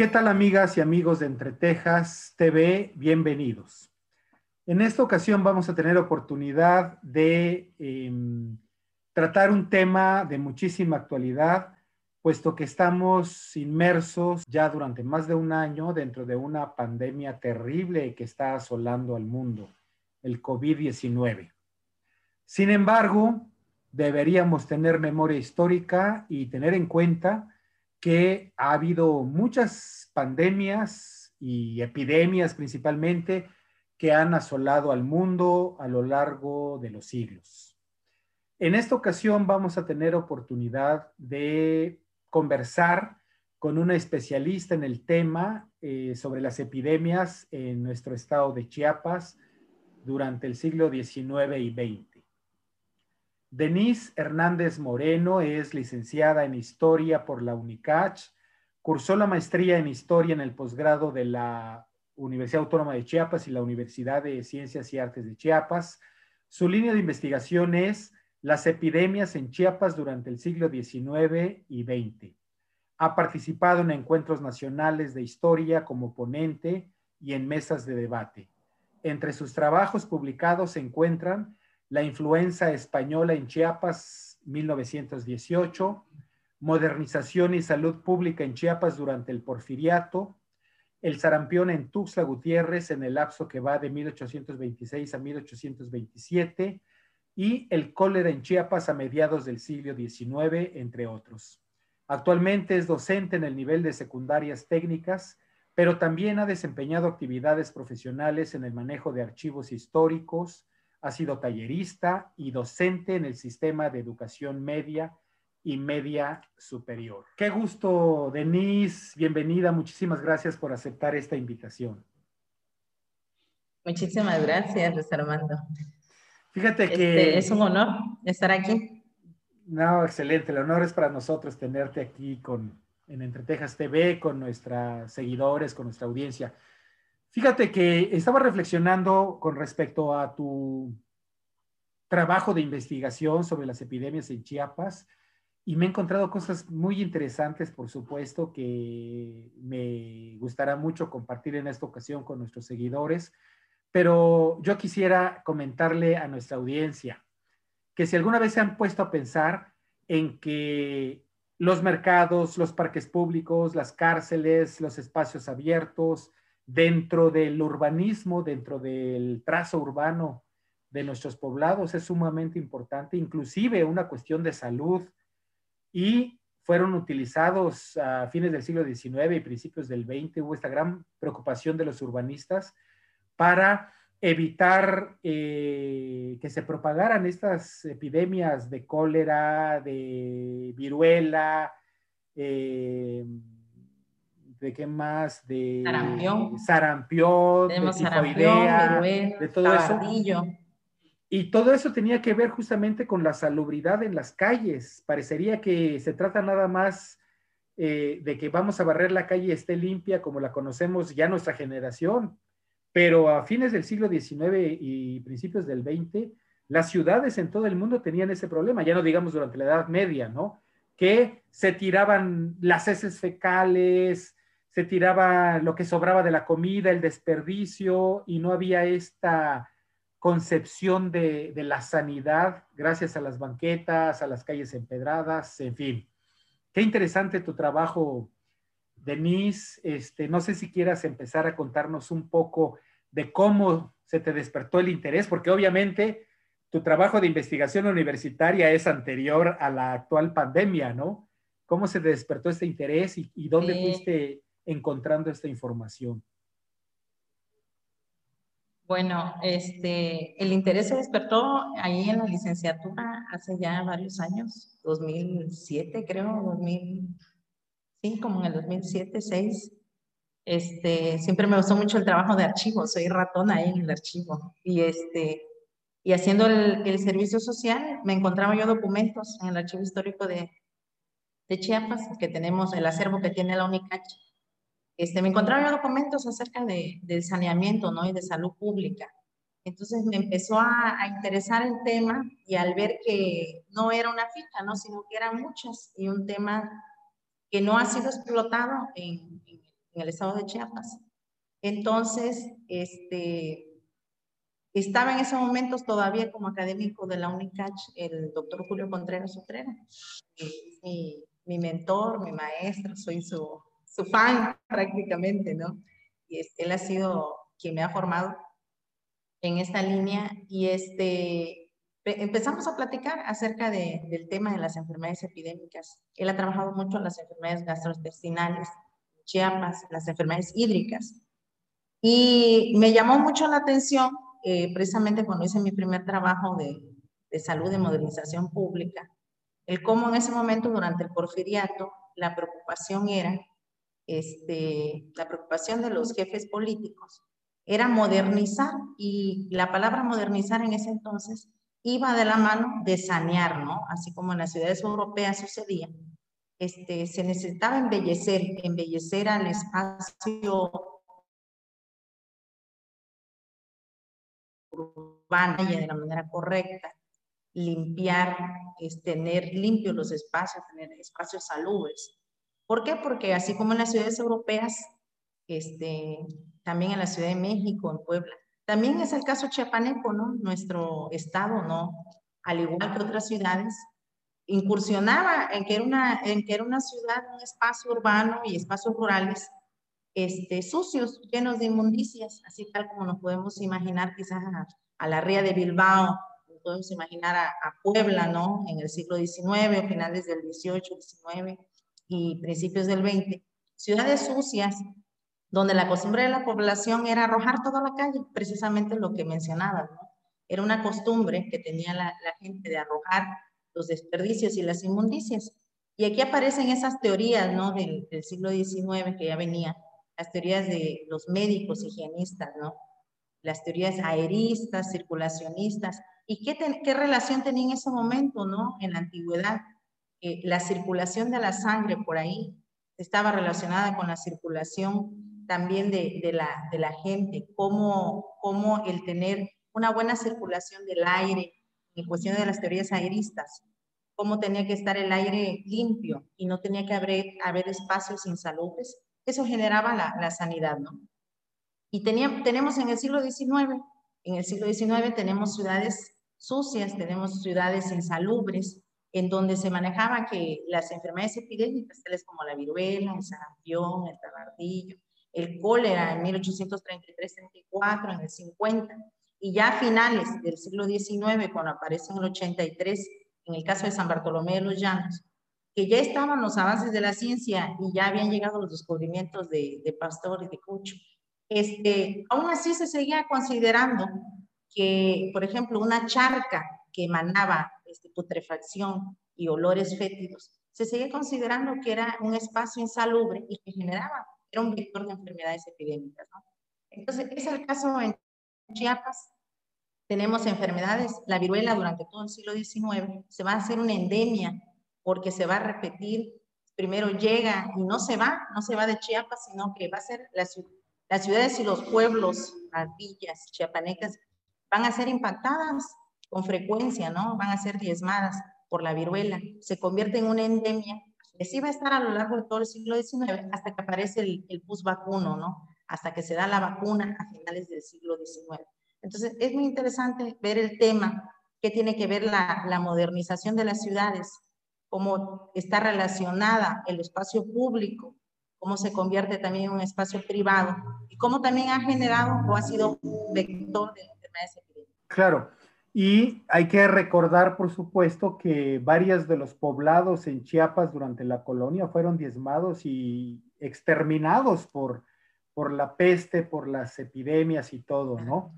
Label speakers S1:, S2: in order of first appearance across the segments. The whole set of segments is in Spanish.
S1: ¿Qué tal amigas y amigos de Entre Tejas TV? Bienvenidos. En esta ocasión vamos a tener oportunidad de em, tratar un tema de muchísima actualidad, puesto que estamos inmersos ya durante más de un año dentro de una pandemia terrible que está asolando al mundo, el COVID-19. Sin embargo, deberíamos tener memoria histórica y tener en cuenta que ha habido muchas pandemias y epidemias principalmente que han asolado al mundo a lo largo de los siglos. En esta ocasión vamos a tener oportunidad de conversar con una especialista en el tema eh, sobre las epidemias en nuestro estado de Chiapas durante el siglo XIX y XX. Denise Hernández Moreno es licenciada en Historia por la UNICACH, cursó la maestría en Historia en el posgrado de la Universidad Autónoma de Chiapas y la Universidad de Ciencias y Artes de Chiapas. Su línea de investigación es las epidemias en Chiapas durante el siglo XIX y XX. Ha participado en encuentros nacionales de historia como ponente y en mesas de debate. Entre sus trabajos publicados se encuentran la influenza española en Chiapas, 1918, modernización y salud pública en Chiapas durante el porfiriato, el sarampión en Tuxtla Gutiérrez en el lapso que va de 1826 a 1827 y el cólera en Chiapas a mediados del siglo XIX, entre otros. Actualmente es docente en el nivel de secundarias técnicas, pero también ha desempeñado actividades profesionales en el manejo de archivos históricos, ha sido tallerista y docente en el sistema de educación media y media superior. Qué gusto, Denise. Bienvenida. Muchísimas gracias por aceptar esta invitación.
S2: Muchísimas gracias, Luis Armando.
S1: Fíjate
S2: este,
S1: que...
S2: es un honor estar aquí.
S1: No, excelente. El honor es para nosotros tenerte aquí con, en Entretejas TV, con nuestros seguidores, con nuestra audiencia. Fíjate que estaba reflexionando con respecto a tu trabajo de investigación sobre las epidemias en Chiapas y me he encontrado cosas muy interesantes, por supuesto, que me gustará mucho compartir en esta ocasión con nuestros seguidores, pero yo quisiera comentarle a nuestra audiencia que si alguna vez se han puesto a pensar en que los mercados, los parques públicos, las cárceles, los espacios abiertos, dentro del urbanismo, dentro del trazo urbano de nuestros poblados es sumamente importante, inclusive una cuestión de salud y fueron utilizados a fines del siglo XIX y principios del XX, hubo esta gran preocupación de los urbanistas para evitar eh, que se propagaran estas epidemias de cólera, de viruela, eh, de qué más, de
S2: sarampión,
S1: sarampión de tifoidea, de todo eso. Y todo eso tenía que ver justamente con la salubridad en las calles. Parecería que se trata nada más eh, de que vamos a barrer la calle esté limpia como la conocemos ya nuestra generación, pero a fines del siglo XIX y principios del XX, las ciudades en todo el mundo tenían ese problema, ya no digamos durante la Edad Media, ¿no? Que se tiraban las heces fecales, se tiraba lo que sobraba de la comida, el desperdicio, y no había esta concepción de, la sanidad gracias a las banquetas, a las calles empedradas, en fin. Qué interesante tu trabajo, Denise. Este, no sé si quieras empezar a contarnos un poco de cómo se te despertó el interés, porque obviamente tu trabajo de investigación universitaria es anterior a la actual pandemia, ¿no? ¿Cómo se te despertó este interés y, dónde fuiste encontrando esta información?
S2: Bueno, este, el interés se despertó ahí en la licenciatura hace ya varios años, 2007 creo, 2000, sí, como en el 2007, 2006. Este, siempre me gustó mucho el trabajo de archivo, soy ratón ahí en el archivo. Y, este, y haciendo el, el servicio social, me encontraba yo documentos en el archivo histórico de, de Chiapas, que tenemos el acervo que tiene la UNICACH este, me encontraron documentos acerca de, del saneamiento ¿no? y de salud pública. Entonces me empezó a, interesar el tema y al ver que no era una fija, ¿no? sino que eran muchas y un tema que no ha sido explotado en, en el estado de Chiapas. Entonces, este, estaba en esos momentos todavía como académico de la UNICACH el doctor Julio Contreras Utrera, mi, mi mentor, mi maestro, soy su, su fan prácticamente, ¿no? Y él ha sido quien me ha formado en esta línea y este, empezamos a platicar acerca de, del tema de las enfermedades epidémicas. Él ha trabajado mucho en las enfermedades gastrointestinales, Chiapas, las enfermedades hídricas. Y me llamó mucho la atención, eh, precisamente cuando hice mi primer trabajo de, de salud de modernización pública, el cómo en ese momento, durante el porfiriato, la preocupación era, este, la preocupación de los jefes políticos era modernizar y la palabra modernizar en ese entonces iba de la mano de sanear, ¿no? Así como en las ciudades europeas sucedía. Este, se necesitaba embellecer, embellecer al espacio urbano de la manera correcta, limpiar, es, tener limpios los espacios, tener espacios salubres. ¿Por qué? Porque así como en las ciudades europeas, este, también en la Ciudad de México, en Puebla, también es el caso chiapaneco, ¿no? Nuestro estado, ¿no? Al igual que otras ciudades, incursionaba en que era una, en que era una ciudad, un espacio urbano y espacios rurales este, sucios, llenos de inmundicias, así tal como nos podemos imaginar quizás a, la ría de Bilbao, podemos imaginar a, a, Puebla, ¿no? En el siglo XIX, finales del XVIII, XIX y principios del XX. Ciudades sucias, donde la costumbre de la población era arrojar toda la calle, precisamente lo que mencionaba, ¿no? Era una costumbre que tenía la, gente de arrojar los desperdicios y las inmundicias. Y aquí aparecen esas teorías, ¿no? Del, siglo XIX que ya venía, las teorías de los médicos higienistas, ¿no? Las teorías aeristas, circulacionistas. ¿Y qué, qué relación tenía en ese momento, ¿no? En la antigüedad. Eh, la circulación de la sangre por ahí estaba relacionada con la circulación también de, de, la, de la gente, cómo, cómo el tener una buena circulación del aire, en cuestión de las teorías aeristas, cómo tenía que estar el aire limpio y no tenía que haber, haber espacios insalubres, eso generaba la, la sanidad, ¿no? Y tenía, tenemos en el siglo XIX, en el siglo XIX tenemos ciudades sucias, tenemos ciudades insalubres, en donde se manejaba que las enfermedades epidémicas, tales como la viruela, el sarampión, el tabardillo, el cólera en 1833-34, en el 50, y ya a finales del siglo XIX, cuando aparece en el 83, en el caso de San Bartolomé de los Llanos, que ya estaban los avances de la ciencia y ya habían llegado los descubrimientos de, de Pastor y de Cucho. Este, aún así se seguía considerando que, por ejemplo, una charca que emanaba este, putrefacción y olores fétidos, se seguía considerando que era un espacio insalubre y que generaba era un vector de enfermedades epidémicas. ¿no? Entonces, es el caso en Chiapas. Tenemos enfermedades, la viruela durante todo el siglo XIX se va a hacer una endemia porque se va a repetir. Primero llega y no se va, no se va de Chiapas, sino que va a ser las, las ciudades y los pueblos, las villas chiapanecas, van a ser impactadas con frecuencia, ¿no? Van a ser diezmadas por la viruela. Se convierte en una endemia que sí va a estar a lo largo de todo el siglo XIX hasta que aparece el, el pus vacuno, ¿no? Hasta que se da la vacuna a finales del siglo XIX. Entonces, es muy interesante ver el tema que tiene que ver la, la modernización de las ciudades, cómo está relacionada el espacio público, cómo se convierte también en un espacio privado y cómo también ha generado o ha sido vector de enfermedades epidémicas.
S1: Claro, y hay que recordar, por supuesto, que varios de los poblados en Chiapas durante la colonia fueron diezmados y exterminados por, por la peste, por las epidemias y todo, ¿no?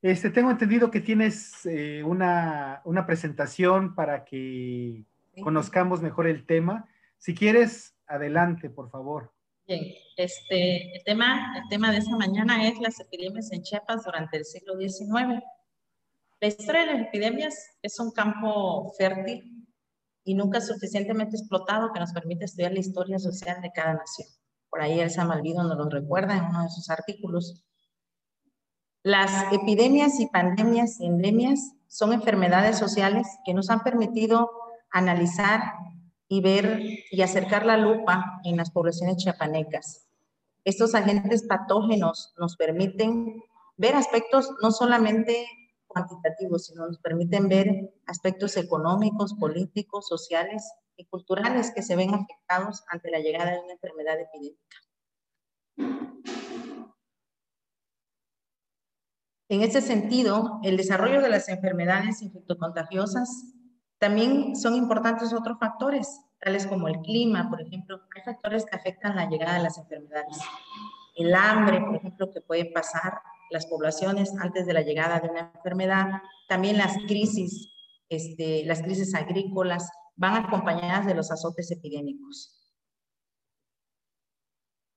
S1: Este, tengo entendido que tienes eh, una, una, presentación para que conozcamos mejor el tema. Si quieres, adelante, por favor.
S2: Bien, este, el, tema, el tema de esta mañana es las epidemias en Chiapas durante el siglo XIX. La historia de las epidemias es un campo fértil y nunca suficientemente explotado que nos permite estudiar la historia social de cada nación. Por ahí Elsa Malvido nos lo recuerda en uno de sus artículos. Las epidemias y pandemias y endemias son enfermedades sociales que nos han permitido analizar y ver y acercar la lupa en las poblaciones chiapanecas. estos agentes patógenos nos permiten ver aspectos no solamente cuantitativos, sino nos permiten ver aspectos económicos, políticos, sociales y culturales que se ven afectados ante la llegada de una enfermedad epidémica. En ese sentido, el desarrollo de las enfermedades infectocontagiosas también son importantes otros factores, tales como el clima, por ejemplo. Hay factores que afectan la llegada de las enfermedades. El hambre, por ejemplo, que puede pasar las poblaciones antes de la llegada de una enfermedad. También las crisis, este, las crisis agrícolas van acompañadas de los azotes epidémicos.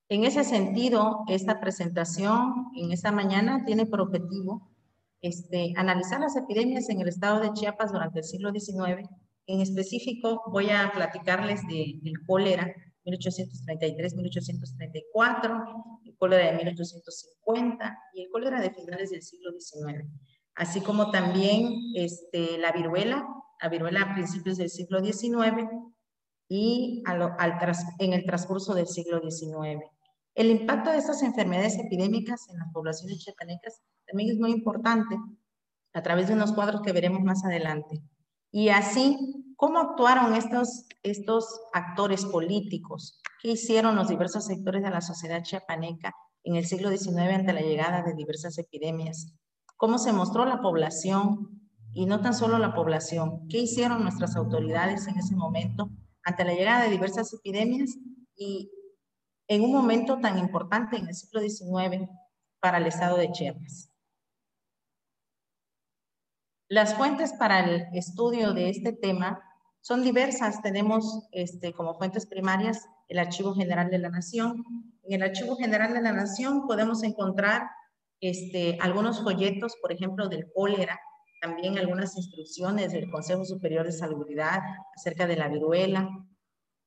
S2: En ese sentido, esta presentación en esta mañana tiene por objetivo este, analizar las epidemias en el estado de Chiapas durante el siglo XIX. En específico, voy a platicarles del cólera 1833-1834, el cólera de 1850 y el cólera de finales del siglo XIX, así como también este, la viruela, la viruela a principios del siglo XIX y al, en el transcurso del siglo XIX. El impacto de estas enfermedades epidémicas en las poblaciones chiapanecas también es muy importante a través de unos cuadros que veremos más adelante. Y así, ¿cómo actuaron estos, estos actores políticos? ¿Qué hicieron los diversos sectores de la sociedad chiapaneca en el siglo XIX ante la llegada de diversas epidemias? ¿Cómo se mostró la población? Y no tan solo la población, ¿qué hicieron nuestras autoridades en ese momento ante la llegada de diversas epidemias y en un momento tan importante en el siglo XIX para el estado de Chiapas. Las fuentes para el estudio de este tema son diversas. Tenemos este, como fuentes primarias el Archivo General de la Nación. En el Archivo General de la Nación podemos encontrar este, algunos folletos, por ejemplo, del cólera, también algunas instrucciones del Consejo Superior de Salubridad acerca de la viruela,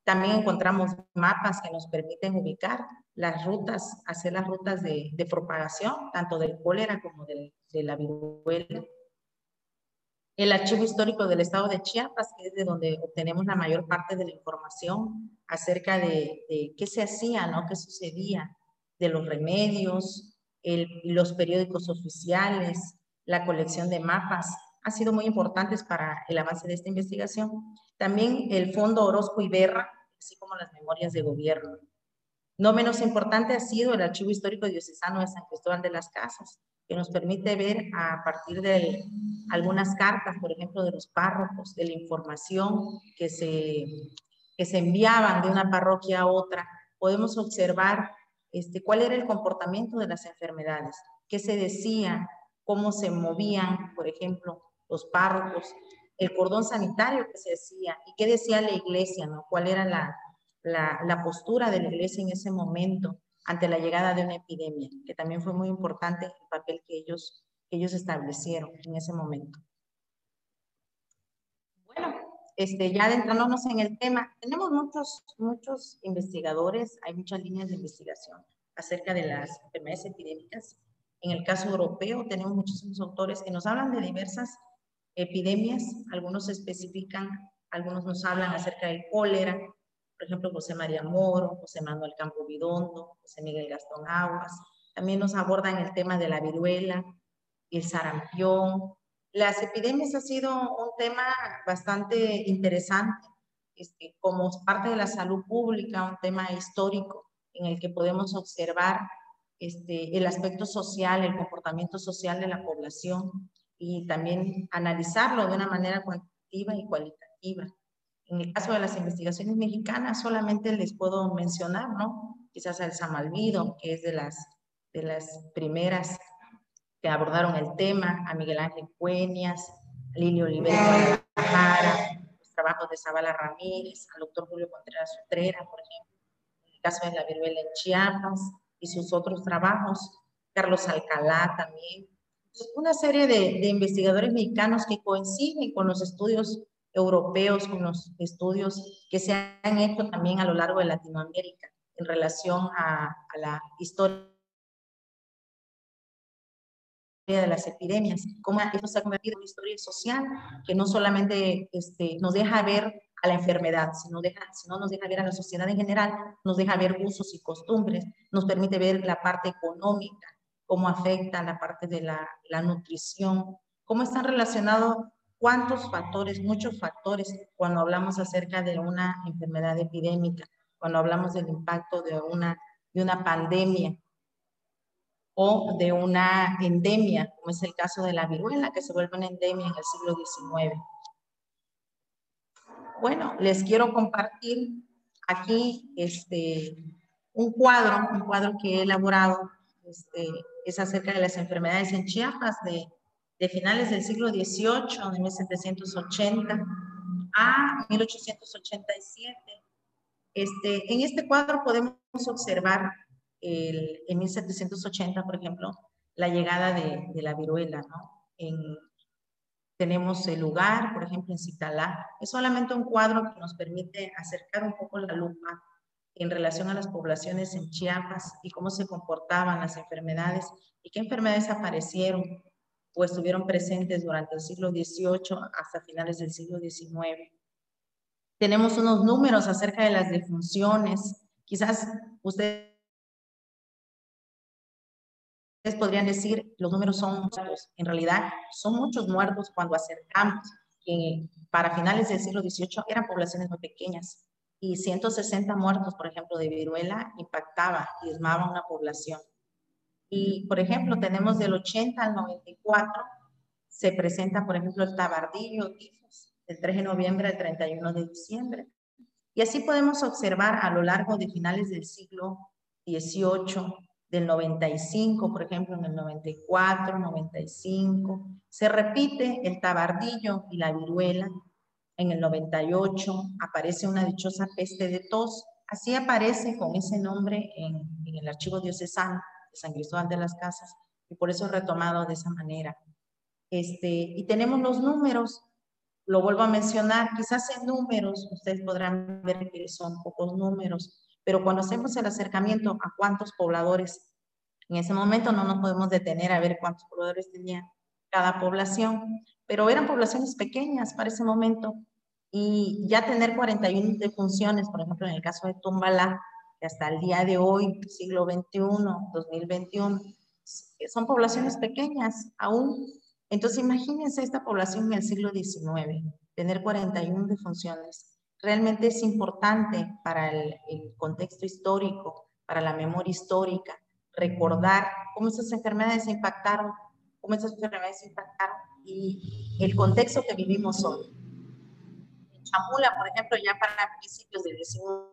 S2: también encontramos mapas que nos permiten ubicar las rutas, hacer las rutas de, propagación, tanto del cólera como de la viruela. El archivo histórico del estado de Chiapas, que es de donde obtenemos la mayor parte de la información acerca de, qué se hacía, ¿no? qué sucedía, de los remedios, los periódicos oficiales, la colección de mapas, han sido muy importantes para el avance de esta investigación. También el Fondo Orozco Iberra, así como las memorias de gobierno. No menos importante ha sido el Archivo Histórico Diocesano de San Cristóbal de las Casas, que nos permite ver a partir de algunas cartas, por ejemplo, de los párrocos, de la información que se, que se enviaban de una parroquia a otra, podemos observar este, cuál era el comportamiento de las enfermedades, qué se decía, cómo se movían, por ejemplo, los párrocos, el cordón sanitario que se decía y qué decía la iglesia, ¿no? ¿Cuál era la, la, postura de la iglesia en ese momento ante la llegada de una epidemia? Que también fue muy importante el papel que ellos, ellos establecieron en ese momento. Bueno, este, ya adentrándonos en el tema, tenemos muchos, muchos investigadores, hay muchas líneas de investigación acerca de las enfermedades epidémicas. En el caso europeo tenemos muchísimos autores que nos hablan de diversas epidemias, algunos especifican, algunos nos hablan acerca del cólera, por ejemplo, José María Moro, José Manuel Campo Vidondo, José Miguel Gastón Aguas, también nos abordan el tema de la viruela, el sarampión. Las epidemias ha sido un tema bastante interesante, este, como parte de la salud pública, un tema histórico en el que podemos observar este, el aspecto social, el comportamiento social de la población, y también analizarlo de una manera cuantitativa y cualitativa. En el caso de las investigaciones mexicanas, solamente les puedo mencionar, ¿no? Quizás al Samalvido, que es de las, de las primeras que abordaron el tema, a Miguel Ángel Cuenias, a Lili Olivera Guadalajara, los trabajos de Zabala Ramírez, al doctor Julio Contreras Utrera, por ejemplo, en el caso de la viruela en Chiapas y sus otros trabajos, Carlos Alcalá también, una serie de, investigadores mexicanos que coinciden con los estudios europeos, con los estudios que se han hecho también a lo largo de Latinoamérica en relación a, la historia de las epidemias, cómo esto se ha convertido en historia social que no solamente este, nos deja ver a la enfermedad, sino, deja, no nos deja ver a la sociedad en general, nos deja ver usos y costumbres, nos permite ver la parte económica, cómo afecta la parte de la nutrición, cómo están relacionados cuántos factores, muchos factores, cuando hablamos acerca de una enfermedad epidémica, cuando hablamos del impacto de una, de una pandemia o de una endemia, como es el caso de la viruela, que se vuelve una endemia en el siglo XIX. Bueno, les quiero compartir aquí este, un cuadro, un cuadro que he elaborado, este, es acerca de las enfermedades en Chiapas de, de finales del siglo XVIII, de 1780 a 1887. Este, en este cuadro podemos observar el, en 1780, por ejemplo, la llegada de, de la viruela, ¿no? En, tenemos el lugar, por ejemplo, en Citalá. Es solamente un cuadro que nos permite acercar un poco la lupa en relación a las poblaciones en Chiapas y cómo se comportaban las enfermedades y qué enfermedades aparecieron o estuvieron presentes durante el siglo XVIII hasta finales del siglo XIX. Tenemos unos números acerca de las defunciones. Quizás ustedes podrían decir, los números son muchos. En realidad, son muchos muertos cuando acercamos que para finales del siglo XVIII eran poblaciones muy pequeñas y 160 muertos, por ejemplo, de viruela impactaba, diezmaba una población. Y, por ejemplo, tenemos del 80 al 94, se presenta, por ejemplo, el tabardillo, del 3 de noviembre al 31 de diciembre. Y así podemos observar a lo largo de finales del siglo XVIII, del 95, por ejemplo, en el 94, 95, se repite el tabardillo y la viruela. En el 98 aparece una dichosa peste de tos. Así aparece con ese nombre en, en el archivo diocesano de San Cristóbal de las Casas, y por eso retomado de esa manera. Este, y tenemos los números, lo vuelvo a mencionar, quizás en números ustedes podrán ver que son pocos números, pero cuando hacemos el acercamiento a cuántos pobladores, en ese momento no nos podemos detener a ver cuántos pobladores tenía cada población, pero eran poblaciones pequeñas para ese momento y ya tener 41 defunciones, por ejemplo, en el caso de Tumbalá, que hasta el día de hoy, siglo XXI, 2021, son poblaciones pequeñas aún. Entonces, imagínense esta población en el siglo XIX, tener 41 defunciones. Realmente es importante para el, contexto histórico, para la memoria histórica, recordar cómo esas enfermedades impactaron, cómo esas enfermedades impactaron y el contexto que vivimos hoy. En Chamula, por ejemplo, ya para principios del XIX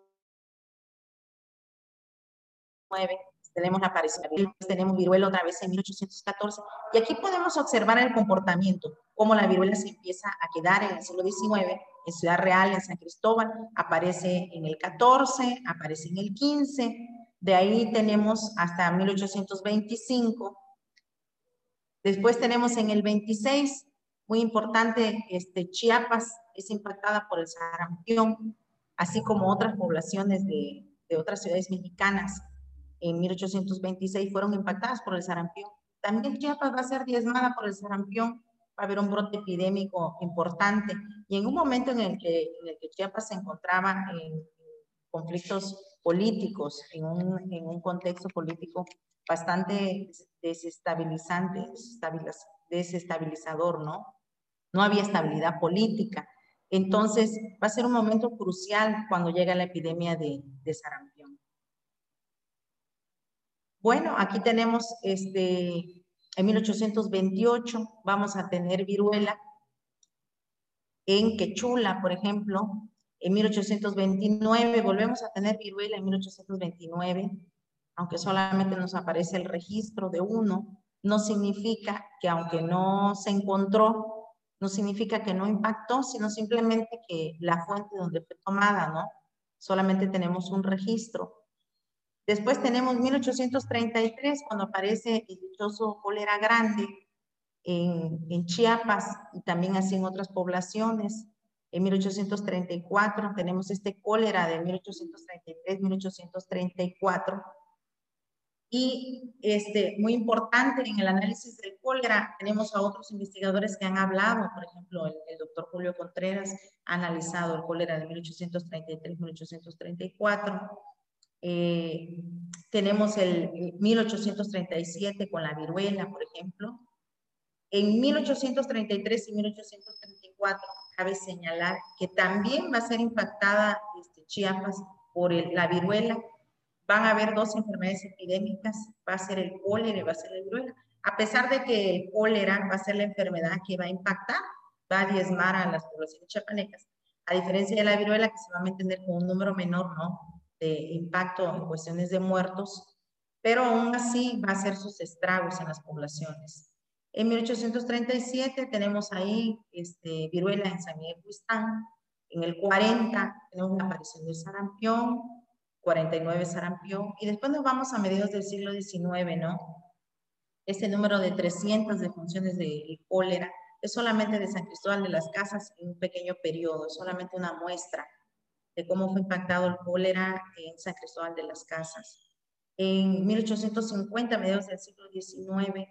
S2: tenemos la aparición, tenemos viruela otra vez en 1814, y aquí podemos observar el comportamiento, cómo la viruela se empieza a quedar en el siglo XIX, en Ciudad Real, en San Cristóbal, aparece en el 14, aparece en el 15, de ahí tenemos hasta 1825, después tenemos en el 26, muy importante, este, Chiapas es impactada por el sarampión, así como otras poblaciones de, de otras ciudades mexicanas en 1826 fueron impactadas por el sarampión. También Chiapas va a ser diezmada por el sarampión, va a haber un brote epidémico importante. Y en un momento en el que, en el que Chiapas se encontraba en conflictos políticos, en un, en un contexto político bastante desestabilizante, desestabilizador, ¿no? No había estabilidad política. Entonces, va a ser un momento crucial cuando llega la epidemia de, de sarampión. Bueno, aquí tenemos este, en 1828 vamos a tener viruela en Quechula, por ejemplo. En 1829 volvemos a tener viruela en 1829, aunque solamente nos aparece el registro de uno, no significa que aunque no se encontró, no significa que no impactó, sino simplemente que la fuente donde fue tomada, ¿no? Solamente tenemos un registro. Después tenemos 1833, cuando aparece el dichoso cólera grande en, Chiapas y también así en otras poblaciones. En 1834 tenemos este cólera de 1833-1834. Y este, muy importante en el análisis del cólera, tenemos a otros investigadores que han hablado, por ejemplo, el, doctor Julio Contreras ha analizado el cólera de 1833-1834. Eh, tenemos el 1837 con la viruela, por ejemplo. En 1833 y 1834 cabe señalar que también va a ser impactada este, Chiapas por la viruela van a haber dos enfermedades epidémicas, va a ser el cólera y va a ser la viruela. A pesar de que el cólera va a ser la enfermedad que va a impactar, va a diezmar a las poblaciones chapanecas, a diferencia de la viruela que se va a mantener con un número menor ¿no? De impacto en cuestiones de muertos, pero aún así va a hacer sus estragos en las poblaciones. En 1837 tenemos ahí este, viruela en San Miguel. En el 40 tenemos la aparición del sarampión. 49 sarampión, y después nos vamos a mediados del siglo XIX, ¿no? Este número de 300 defunciones de cólera es solamente de San Cristóbal de las Casas en un pequeño periodo, es solamente una muestra de cómo fue impactado el cólera en San Cristóbal de las Casas. En 1850, mediados del siglo XIX,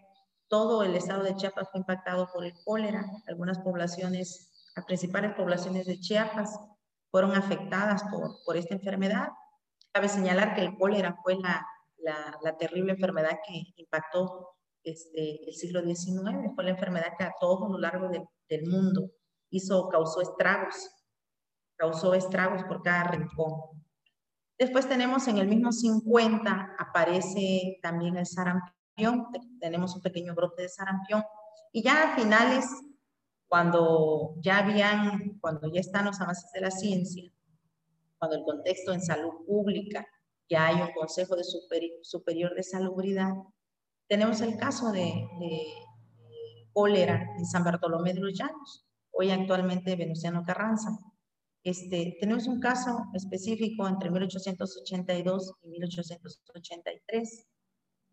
S2: todo el estado de Chiapas fue impactado por el cólera. Algunas poblaciones, las principales poblaciones de Chiapas fueron afectadas por, por esta enfermedad Cabe señalar que el cólera fue la, la, terrible enfermedad que impactó este, el siglo XIX, fue la enfermedad que a todo lo largo del mundo hizo, causó estragos, causó estragos por cada rincón. Después tenemos en el mismo 50, aparece también el sarampión, tenemos un pequeño brote de sarampión, y ya a finales, cuando ya habían, cuando ya están los avances de la ciencia, cuando el contexto en salud pública ya hay un Consejo de Superior de Salubridad. Tenemos el caso de, cólera en San Bartolomé de los Llanos, hoy actualmente Venustiano Carranza. Este, tenemos un caso específico entre 1882 y 1883.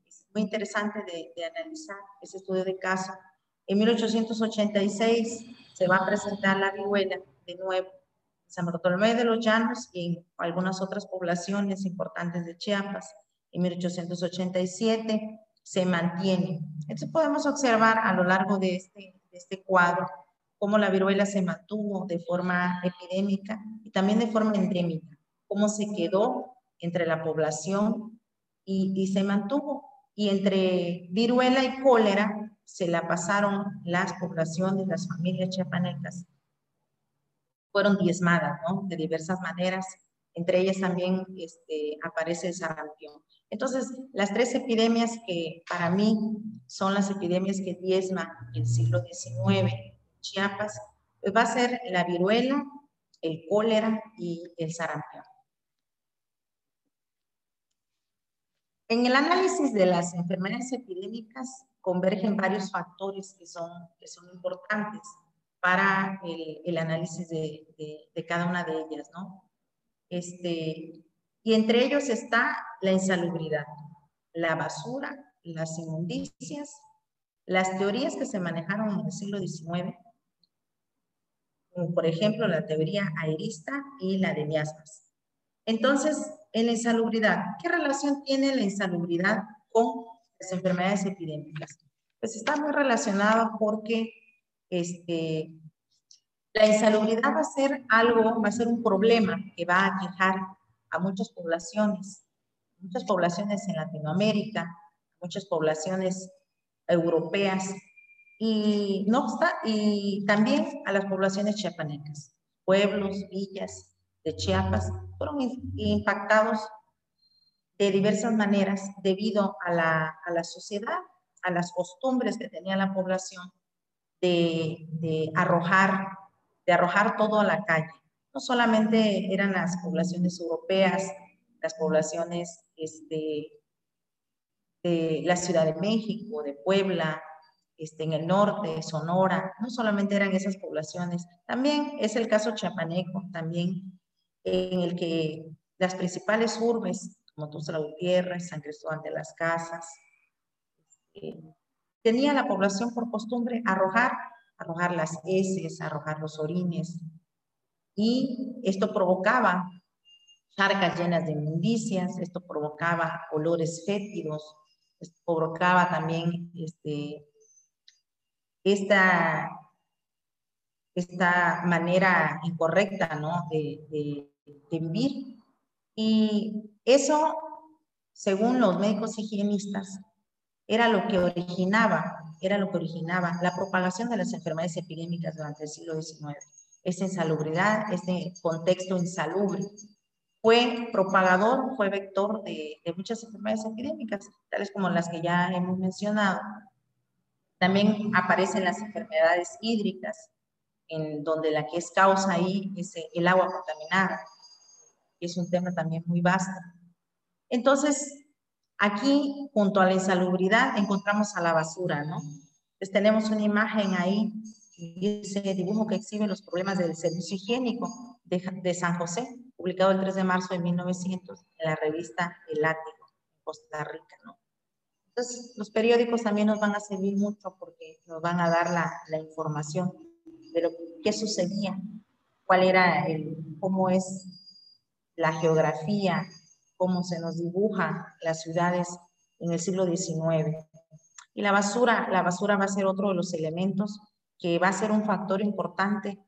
S2: Es muy interesante de, de analizar ese estudio de caso. En 1886 se va a presentar la viruela de nuevo San Bartolomé de los Llanos y en algunas otras poblaciones importantes de Chiapas. En 1887 se mantiene. Entonces podemos observar a lo largo de este, de este cuadro cómo la viruela se mantuvo de forma epidémica y también de forma endémica, cómo se quedó entre la población y, se mantuvo. Y entre viruela y cólera se la pasaron las poblaciones, las familias chiapanecas fueron diezmadas, ¿no? De diversas maneras. Entre ellas también este, aparece el sarampión. Entonces, las tres epidemias que para mí son las epidemias que diezman el siglo XIX, Chiapas, pues va a ser la viruela, el cólera y el sarampión. En el análisis de las enfermedades epidémicas convergen varios factores que son, que son importantes para el, análisis de, cada una de ellas, ¿no? Este, y entre ellos está la insalubridad, la basura, las inmundicias, las teorías que se manejaron en el siglo XIX, como por ejemplo la teoría aerista y la de miasmas. Entonces, en la insalubridad, ¿qué relación tiene la insalubridad con las enfermedades epidémicas? Pues está muy relacionado porque este, la insalubridad va a ser algo, va a ser un problema que va a quejar a muchas poblaciones, muchas poblaciones en Latinoamérica, muchas poblaciones europeas y, no y también a las poblaciones chiapanecas. Pueblos, villas de Chiapas fueron impactados de diversas maneras debido a la, a la sociedad, a las costumbres que tenía la población de, arrojar, de arrojar todo a la calle. No solamente eran las poblaciones europeas, las poblaciones este, de la Ciudad de México, de Puebla, este, en el norte, Sonora, no solamente eran esas poblaciones, también es el caso chapaneco, también en el que las principales urbes, como Tuxtla Gutiérrez, San Cristóbal de las Casas, este, tenía la población por costumbre arrojar, arrojar las heces, arrojar los orines, y esto provocaba charcas llenas de inmundicias, esto provocaba olores fétidos, pues, provocaba también este, esta, esta manera incorrecta ¿no? de, de, vivir. Y eso, según los médicos higienistas, era lo que originaba, era lo que originaba la propagación de las enfermedades epidémicas durante el siglo XIX. Esa insalubridad, este contexto insalubre, fue propagador, fue vector de, muchas enfermedades epidémicas, tales como las que ya hemos mencionado. También aparecen las enfermedades hídricas, en donde la que es causa ahí es el agua contaminada, que es un tema también muy vasto. Entonces, aquí, junto a la insalubridad, encontramos a la basura, ¿no? Entonces, tenemos una imagen ahí, ese dibujo que exhibe los problemas del servicio higiénico de, de San José, publicado el 3 de marzo de 1900 en la revista El Látigo, Costa Rica, ¿no? Entonces, los periódicos también nos van a servir mucho porque nos van a dar la, la información de lo que sucedía, cuál era el, cómo es la geografía, cómo se nos dibuja las ciudades en el siglo XIX. Y la basura, la basura va a ser otro de los elementos que va a ser un factor importante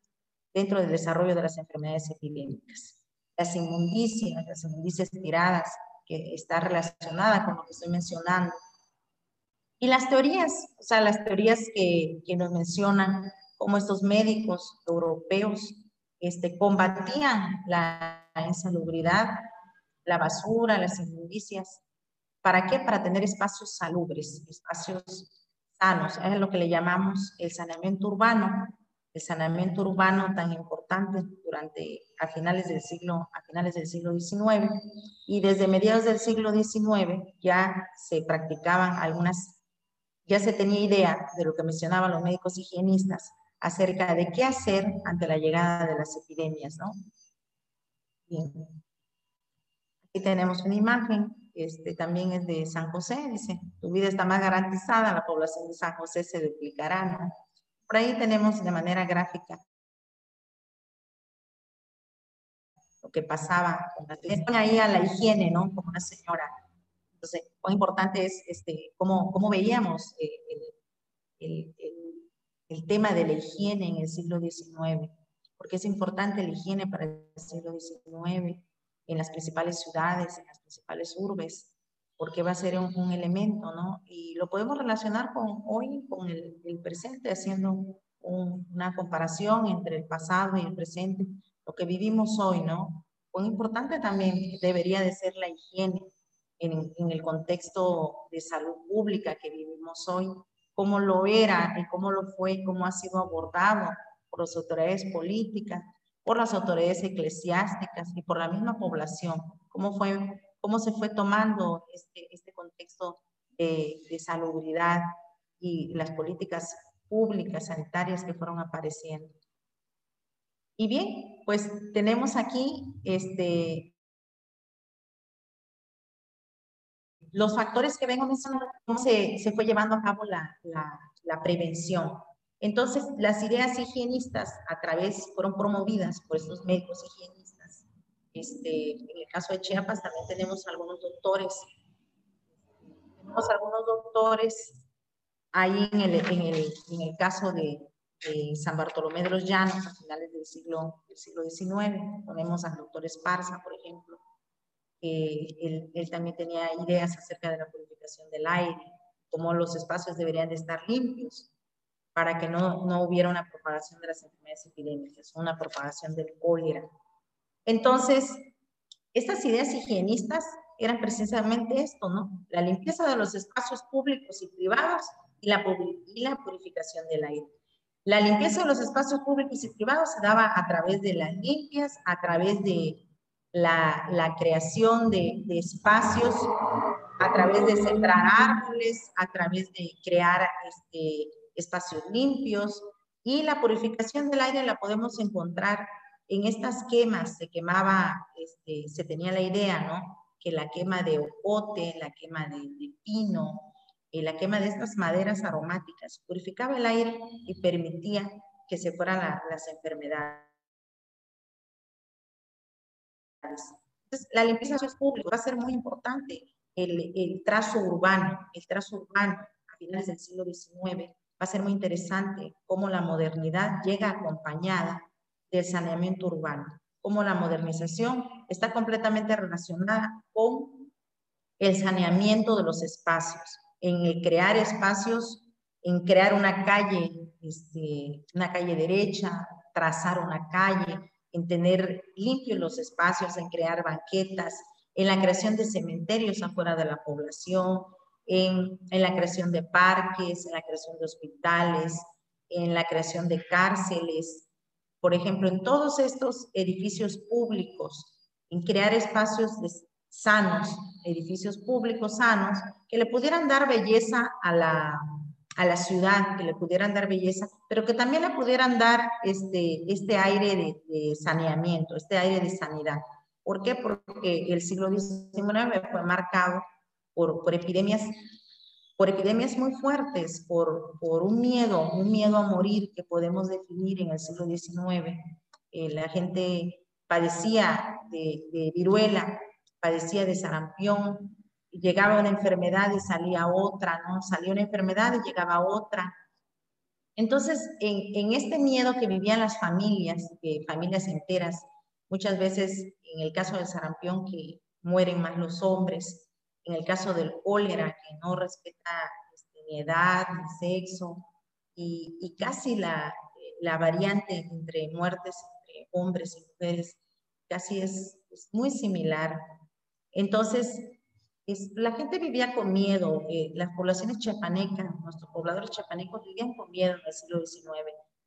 S2: dentro del desarrollo de las enfermedades epidémicas las inmundicias, las inmundicias tiradas, que está relacionada con lo que estoy mencionando. Y las teorías, o sea, las teorías que, que nos mencionan, cómo estos médicos europeos este, combatían la insalubridad, la basura, las inmundicias. ¿Para qué? Para tener espacios salubres, espacios sanos. Es lo que le llamamos el saneamiento urbano, el saneamiento urbano tan importante durante a finales del siglo a finales del siglo XIX y desde mediados del siglo XIX ya se practicaban algunas ya se tenía idea de lo que mencionaban los médicos higienistas acerca de qué hacer ante la llegada de las epidemias, ¿no? Bien. Aquí tenemos una imagen, este también es de San José, dice, tu vida está más garantizada, la población de San José se duplicará, ¿no? Por ahí tenemos de manera gráfica lo que pasaba ahí a la higiene, ¿no? Como una señora. Entonces, lo importante es este, cómo, cómo veíamos eh, el, el, el, tema de la higiene en el siglo XIX, porque es importante la higiene para el siglo XIX en las principales ciudades, en las principales urbes, porque va a ser un, un, elemento, ¿no? Y lo podemos relacionar con hoy, con el, el presente, haciendo un, una comparación entre el pasado y el presente, lo que vivimos hoy, ¿no? Muy importante también debería de ser la higiene en, en el contexto de salud pública que vivimos hoy, cómo lo era y cómo lo fue, cómo ha sido abordado por las autoridades políticas, por las autoridades eclesiásticas y por la misma población, cómo fue cómo se fue tomando este, este contexto de, de, salubridad y las políticas públicas sanitarias que fueron apareciendo. Y bien, pues tenemos aquí este, los factores que vengo mencionando, cómo se, se fue llevando a cabo la, la, la prevención. Entonces, las ideas higienistas a través, fueron promovidas por estos médicos higienistas este, en el caso de Chiapas también tenemos algunos doctores. Tenemos algunos doctores ahí en el, en el, en el caso de, de, San Bartolomé de los Llanos a finales del siglo, del siglo XIX. Ponemos al doctor Esparza, por ejemplo. Él también tenía ideas acerca de la purificación del aire, cómo los espacios deberían de estar limpios para que no, no hubiera una propagación de las enfermedades epidémicas, una propagación del cólera, entonces, estas ideas higienistas eran precisamente esto, ¿no? La limpieza de los espacios públicos y privados y la, y la purificación del aire. La limpieza de los espacios públicos y privados se daba a través de las limpias, a través de la, creación de, espacios, a través de sembrar árboles, a través de crear este, espacios limpios. Y la purificación del aire la podemos encontrar en estas quemas se quemaba, este, se tenía la idea, ¿no? Que la quema de ocote, la quema de, de pino, eh, la quema de estas maderas aromáticas purificaba el aire y permitía que se fueran la, las enfermedades. Entonces, la limpieza de los públicos va a ser muy importante. El, el trazo urbano, el trazo urbano a finales del siglo XIX, va a ser muy interesante cómo la modernidad llega acompañada del saneamiento urbano, cómo la modernización está completamente relacionada con el saneamiento de los espacios, en el crear espacios, en crear una calle, este, una calle derecha, trazar una calle, en tener limpios los espacios, en crear banquetas, en la creación de cementerios afuera de la población, en, la creación de parques, en la creación de hospitales, en la creación de cárceles. Por ejemplo, en todos estos edificios públicos, en crear espacios sanos, edificios públicos sanos, que le pudieran dar belleza a la, a la ciudad, que le pudieran dar belleza, pero que también le pudieran dar este, este aire de, saneamiento, este aire de sanidad. ¿Por qué? Porque el siglo XIX fue marcado por, por epidemias por epidemias muy fuertes, por, por, un miedo, un miedo a morir que podemos definir en el siglo XIX. Eh, la gente padecía de, de, viruela, padecía de sarampión, llegaba una enfermedad y salía otra, ¿no? Salía una enfermedad y llegaba otra. Entonces, en, este miedo que vivían las familias, familias enteras, muchas veces en el caso del sarampión que mueren más los hombres, en el caso del cólera que no respeta este, ni edad ni sexo, y, casi la, variante entre muertes entre hombres y mujeres casi es muy similar. Entonces, la gente vivía con miedo, eh, las poblaciones chiapanecas, nuestros pobladores chiapanecos vivían con miedo en el siglo XIX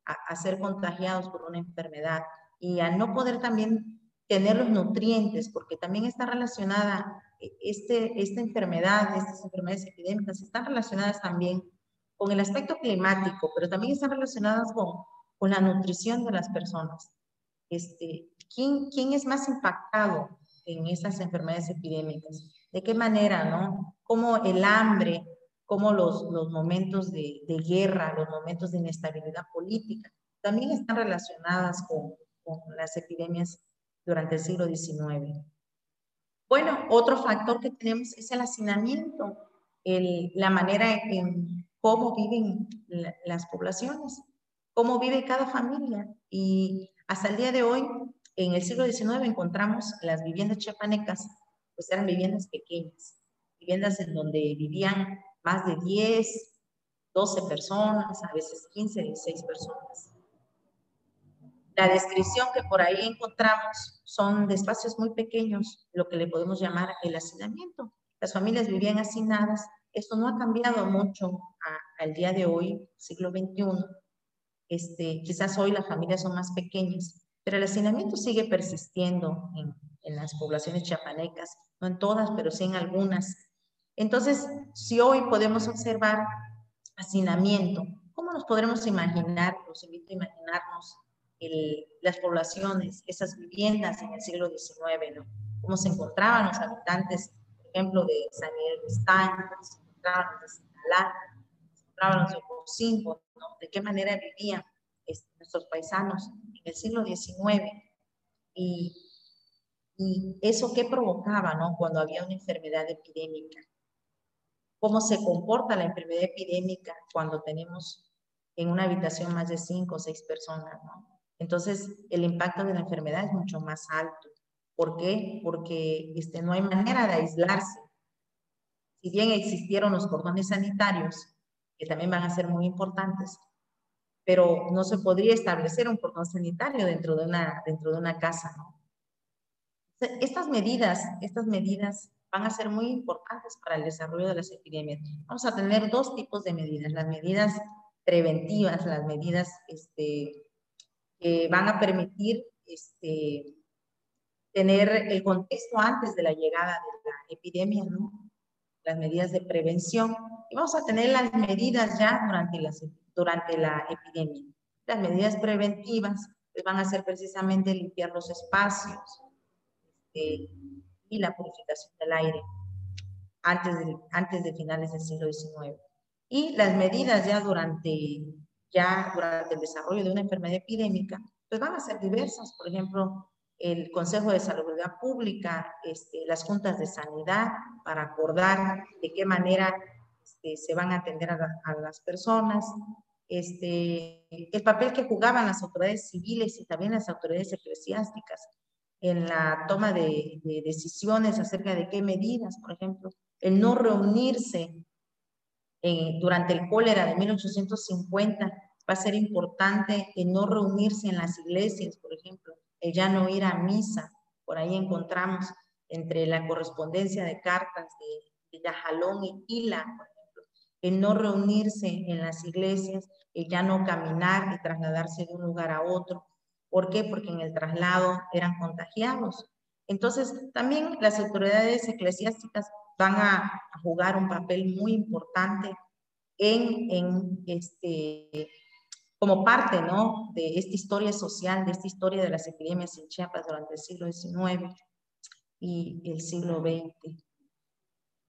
S2: a, ser contagiados por una enfermedad y a no poder también tener los nutrientes, porque también está relacionada eh, este, esta enfermedad, estas enfermedades epidémicas, están relacionadas también con el aspecto climático, pero también están relacionadas con, con la nutrición de las personas. Este, ¿quién, ¿Quién es más impactado en estas enfermedades epidémicas? De qué manera, ¿no? Cómo el hambre, cómo los, los momentos de, de, guerra, los momentos de inestabilidad política, también están relacionadas con, con las epidemias durante el siglo XIX. Bueno, otro factor que tenemos es el hacinamiento, el, la manera en cómo viven las poblaciones, cómo vive cada familia. Y hasta el día de hoy, en el siglo XIX, encontramos las viviendas chiapanecas pues eran viviendas pequeñas, viviendas en donde vivían más de 10, 12 personas, a veces 15, 16 personas. La descripción que por ahí encontramos son de espacios muy pequeños, lo que le podemos llamar el hacinamiento. Las familias vivían hacinadas. Esto no ha cambiado mucho al día de hoy, siglo XXI. Este, quizás hoy las familias son más pequeñas, pero el hacinamiento sigue persistiendo en, en las poblaciones chiapanecas no en todas, pero sí en algunas. Entonces, si hoy podemos observar hacinamiento, ¿cómo nos podremos imaginar? Los invito a imaginarnos las poblaciones, esas viviendas en el siglo XIX, ¿no? Cómo se encontraban los habitantes, por ejemplo, de San Miguel de Estaño, se encontraban de Sinalá, se encontraban los de Cocinco, ¿no? De qué manera vivían este, nuestros paisanos en el siglo XIX. Y ¿Y eso qué provocaba, no? Cuando había una enfermedad epidémica. ¿Cómo se comporta la enfermedad epidémica cuando tenemos en una habitación más de cinco o seis personas? Entonces, el impacto de la enfermedad es mucho más alto. ¿Por qué? Porque este, no hay manera de aislarse. Si bien existieron los cordones sanitarios, que también van a ser muy importantes, pero no se podría establecer un cordón sanitario dentro de una, dentro de una casa, ¿no? Estas medidas, estas medidas van a ser muy importantes para el desarrollo de las epidemias. Vamos a tener dos tipos de medidas, las medidas preventivas, las medidas este, que van a permitir este, tener el contexto antes de la llegada de la epidemia, ¿no? las medidas de prevención, y vamos a tener las medidas ya durante, las, durante la epidemia. Las medidas preventivas pues, van a ser precisamente limpiar los espacios, y la purificación del aire antes de, antes de finales del siglo XIX. Y las medidas ya durante, ya durante el desarrollo de una enfermedad epidémica, pues van a ser diversas. Por ejemplo, el Consejo de Salud Pública, este, las juntas de sanidad, para acordar de qué manera este, se van a atender a, las personas, este, el papel que jugaban las autoridades civiles y también las autoridades eclesiásticas en la toma de, decisiones acerca de qué medidas, por ejemplo, el no reunirse eh, durante el cólera de 1850 va a ser importante el no reunirse en las iglesias, por ejemplo, el ya no ir a misa. Por ahí encontramos entre la correspondencia de cartas de, de Yajalón y Hila, por ejemplo, el no reunirse en las iglesias, el ya no caminar y trasladarse de un lugar a otro, ¿Por qué? Porque en el traslado eran contagiados. Entonces, también las autoridades eclesiásticas van a, jugar un papel muy importante en, en, este, como parte ¿no? de esta historia social, de esta historia de las epidemias en Chiapas durante el siglo XIX y el siglo XX.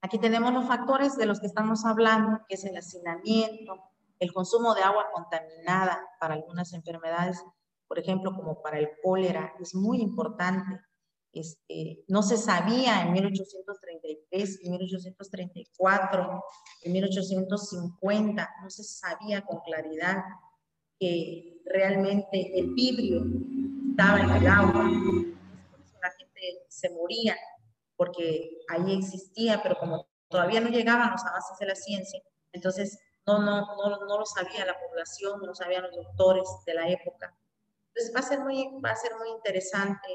S2: Aquí tenemos los factores de los que estamos hablando, que es el hacinamiento, el consumo de agua contaminada para algunas enfermedades por ejemplo, como para el cólera, es muy importante. Este, no se sabía en 1833, en 1834, en 1850, no se sabía con claridad que realmente el vidrio estaba en el agua. La gente se moría, porque ahí existía, pero como todavía no llegaban los avances de la ciencia, entonces no, no, no, no lo sabía la población, no lo sabían los doctores de la época. Entonces va a ser muy, va a ser muy interesante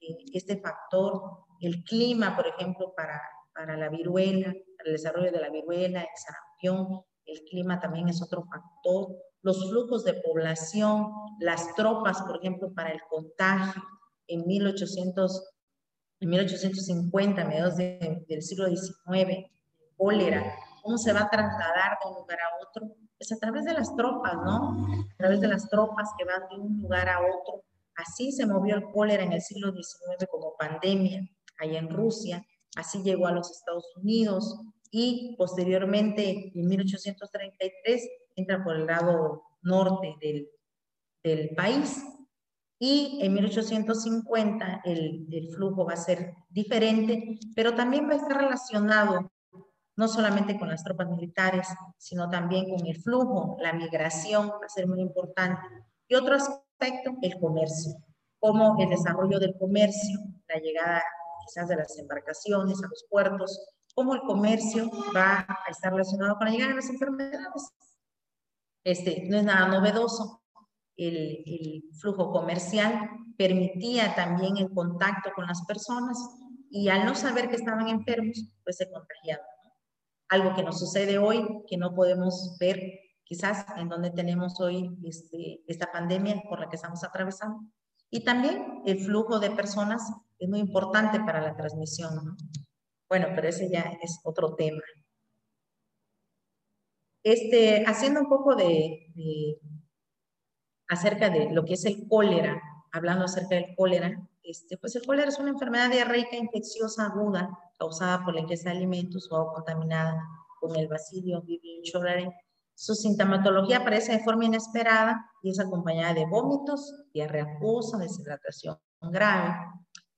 S2: eh, este factor, el clima, por ejemplo, para, para la viruela, para el desarrollo de la viruela, el sarampión, el clima también es otro factor, los flujos de población, las tropas, por ejemplo, para el contagio en 1800, en 1850, mediados del siglo XIX, cólera, cómo se va a trasladar de un lugar a otro, pues a través de las tropas, ¿no? A través de las tropas que van de un lugar a otro. Así se movió el cólera en el siglo XIX como pandemia allá en Rusia, así llegó a los Estados Unidos y posteriormente en 1833 entra por el lado norte del, del país y en 1850 el, el, flujo va a ser diferente, pero también va a estar relacionado no solamente con las tropas militares, sino también con el flujo, la migración va a ser muy importante. Y otro aspecto, el comercio, como el desarrollo del comercio, la llegada quizás de las embarcaciones a los puertos, cómo el comercio va a estar relacionado con la llegada de las enfermedades. Este, no es nada novedoso. El, el flujo comercial permitía también el contacto con las personas y al no saber que estaban enfermos, pues se contagiaban algo que nos sucede hoy, que no podemos ver quizás en donde tenemos hoy este, esta pandemia por la que estamos atravesando. Y también el flujo de personas es muy importante para la transmisión. Bueno, pero ese ya es otro tema. Este, haciendo un poco de, de, acerca de lo que es el cólera, hablando acerca del cólera, este, pues el cólera es una enfermedad diarreica infecciosa aguda causada por la ingesta de alimentos o agua contaminada con el bacilio Vibrio Su sintomatología aparece de forma inesperada y es acompañada de vómitos, diarrea acuosa, deshidratación grave.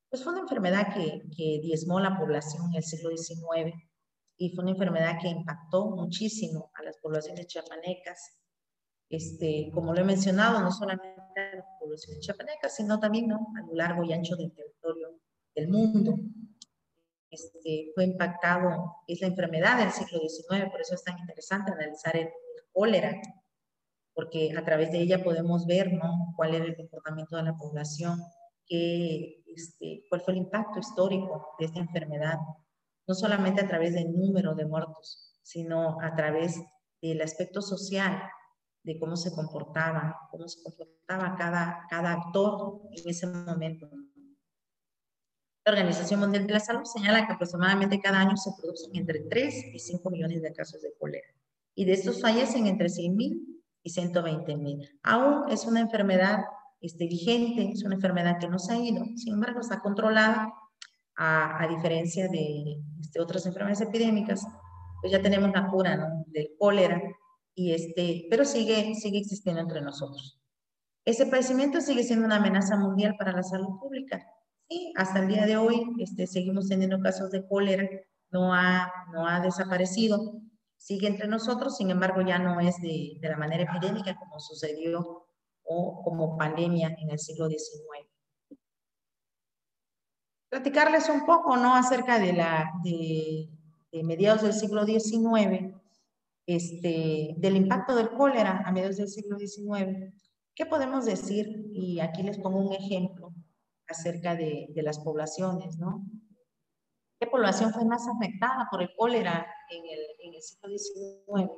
S2: Pues fue una enfermedad que, que diezmó la población en el siglo XIX y fue una enfermedad que impactó muchísimo a las poblaciones chiapanecas este, como lo he mencionado, no solamente a la población chapaneca, sino también ¿no? a lo largo y ancho del territorio del mundo. Este, fue impactado, es la enfermedad del siglo XIX, por eso es tan interesante analizar el, cólera, porque a través de ella podemos ver ¿no? cuál era el comportamiento de la población, qué, este, cuál fue el impacto histórico de esta enfermedad, no solamente a través del número de muertos, sino a través del aspecto social de cómo se comportaba, cómo se comportaba cada, cada actor en ese momento. La Organización Mundial de la Salud señala que aproximadamente cada año se producen entre 3 y 5 millones de casos de cólera. Y de estos fallecen entre 100 mil y 120 mil. Aún es una enfermedad este, vigente, es una enfermedad que no se ha ido, sin embargo está controlada a, a diferencia de este, otras enfermedades epidémicas. Pues ya tenemos la cura ¿no? del cólera, y este, pero sigue, sigue existiendo entre nosotros. Ese padecimiento sigue siendo una amenaza mundial para la salud pública. Sí, hasta el día de hoy este, seguimos teniendo casos de cólera, no ha, no ha desaparecido, sigue entre nosotros, sin embargo ya no es de, de la manera epidémica como sucedió o como pandemia en el siglo XIX. Platicarles un poco, ¿no? Acerca de la, de, de mediados del siglo XIX, este, del impacto del cólera a mediados del siglo XIX, ¿qué podemos decir? Y aquí les pongo un ejemplo acerca de, de las poblaciones, ¿no? ¿Qué población fue más afectada por el cólera en el, en el siglo XIX,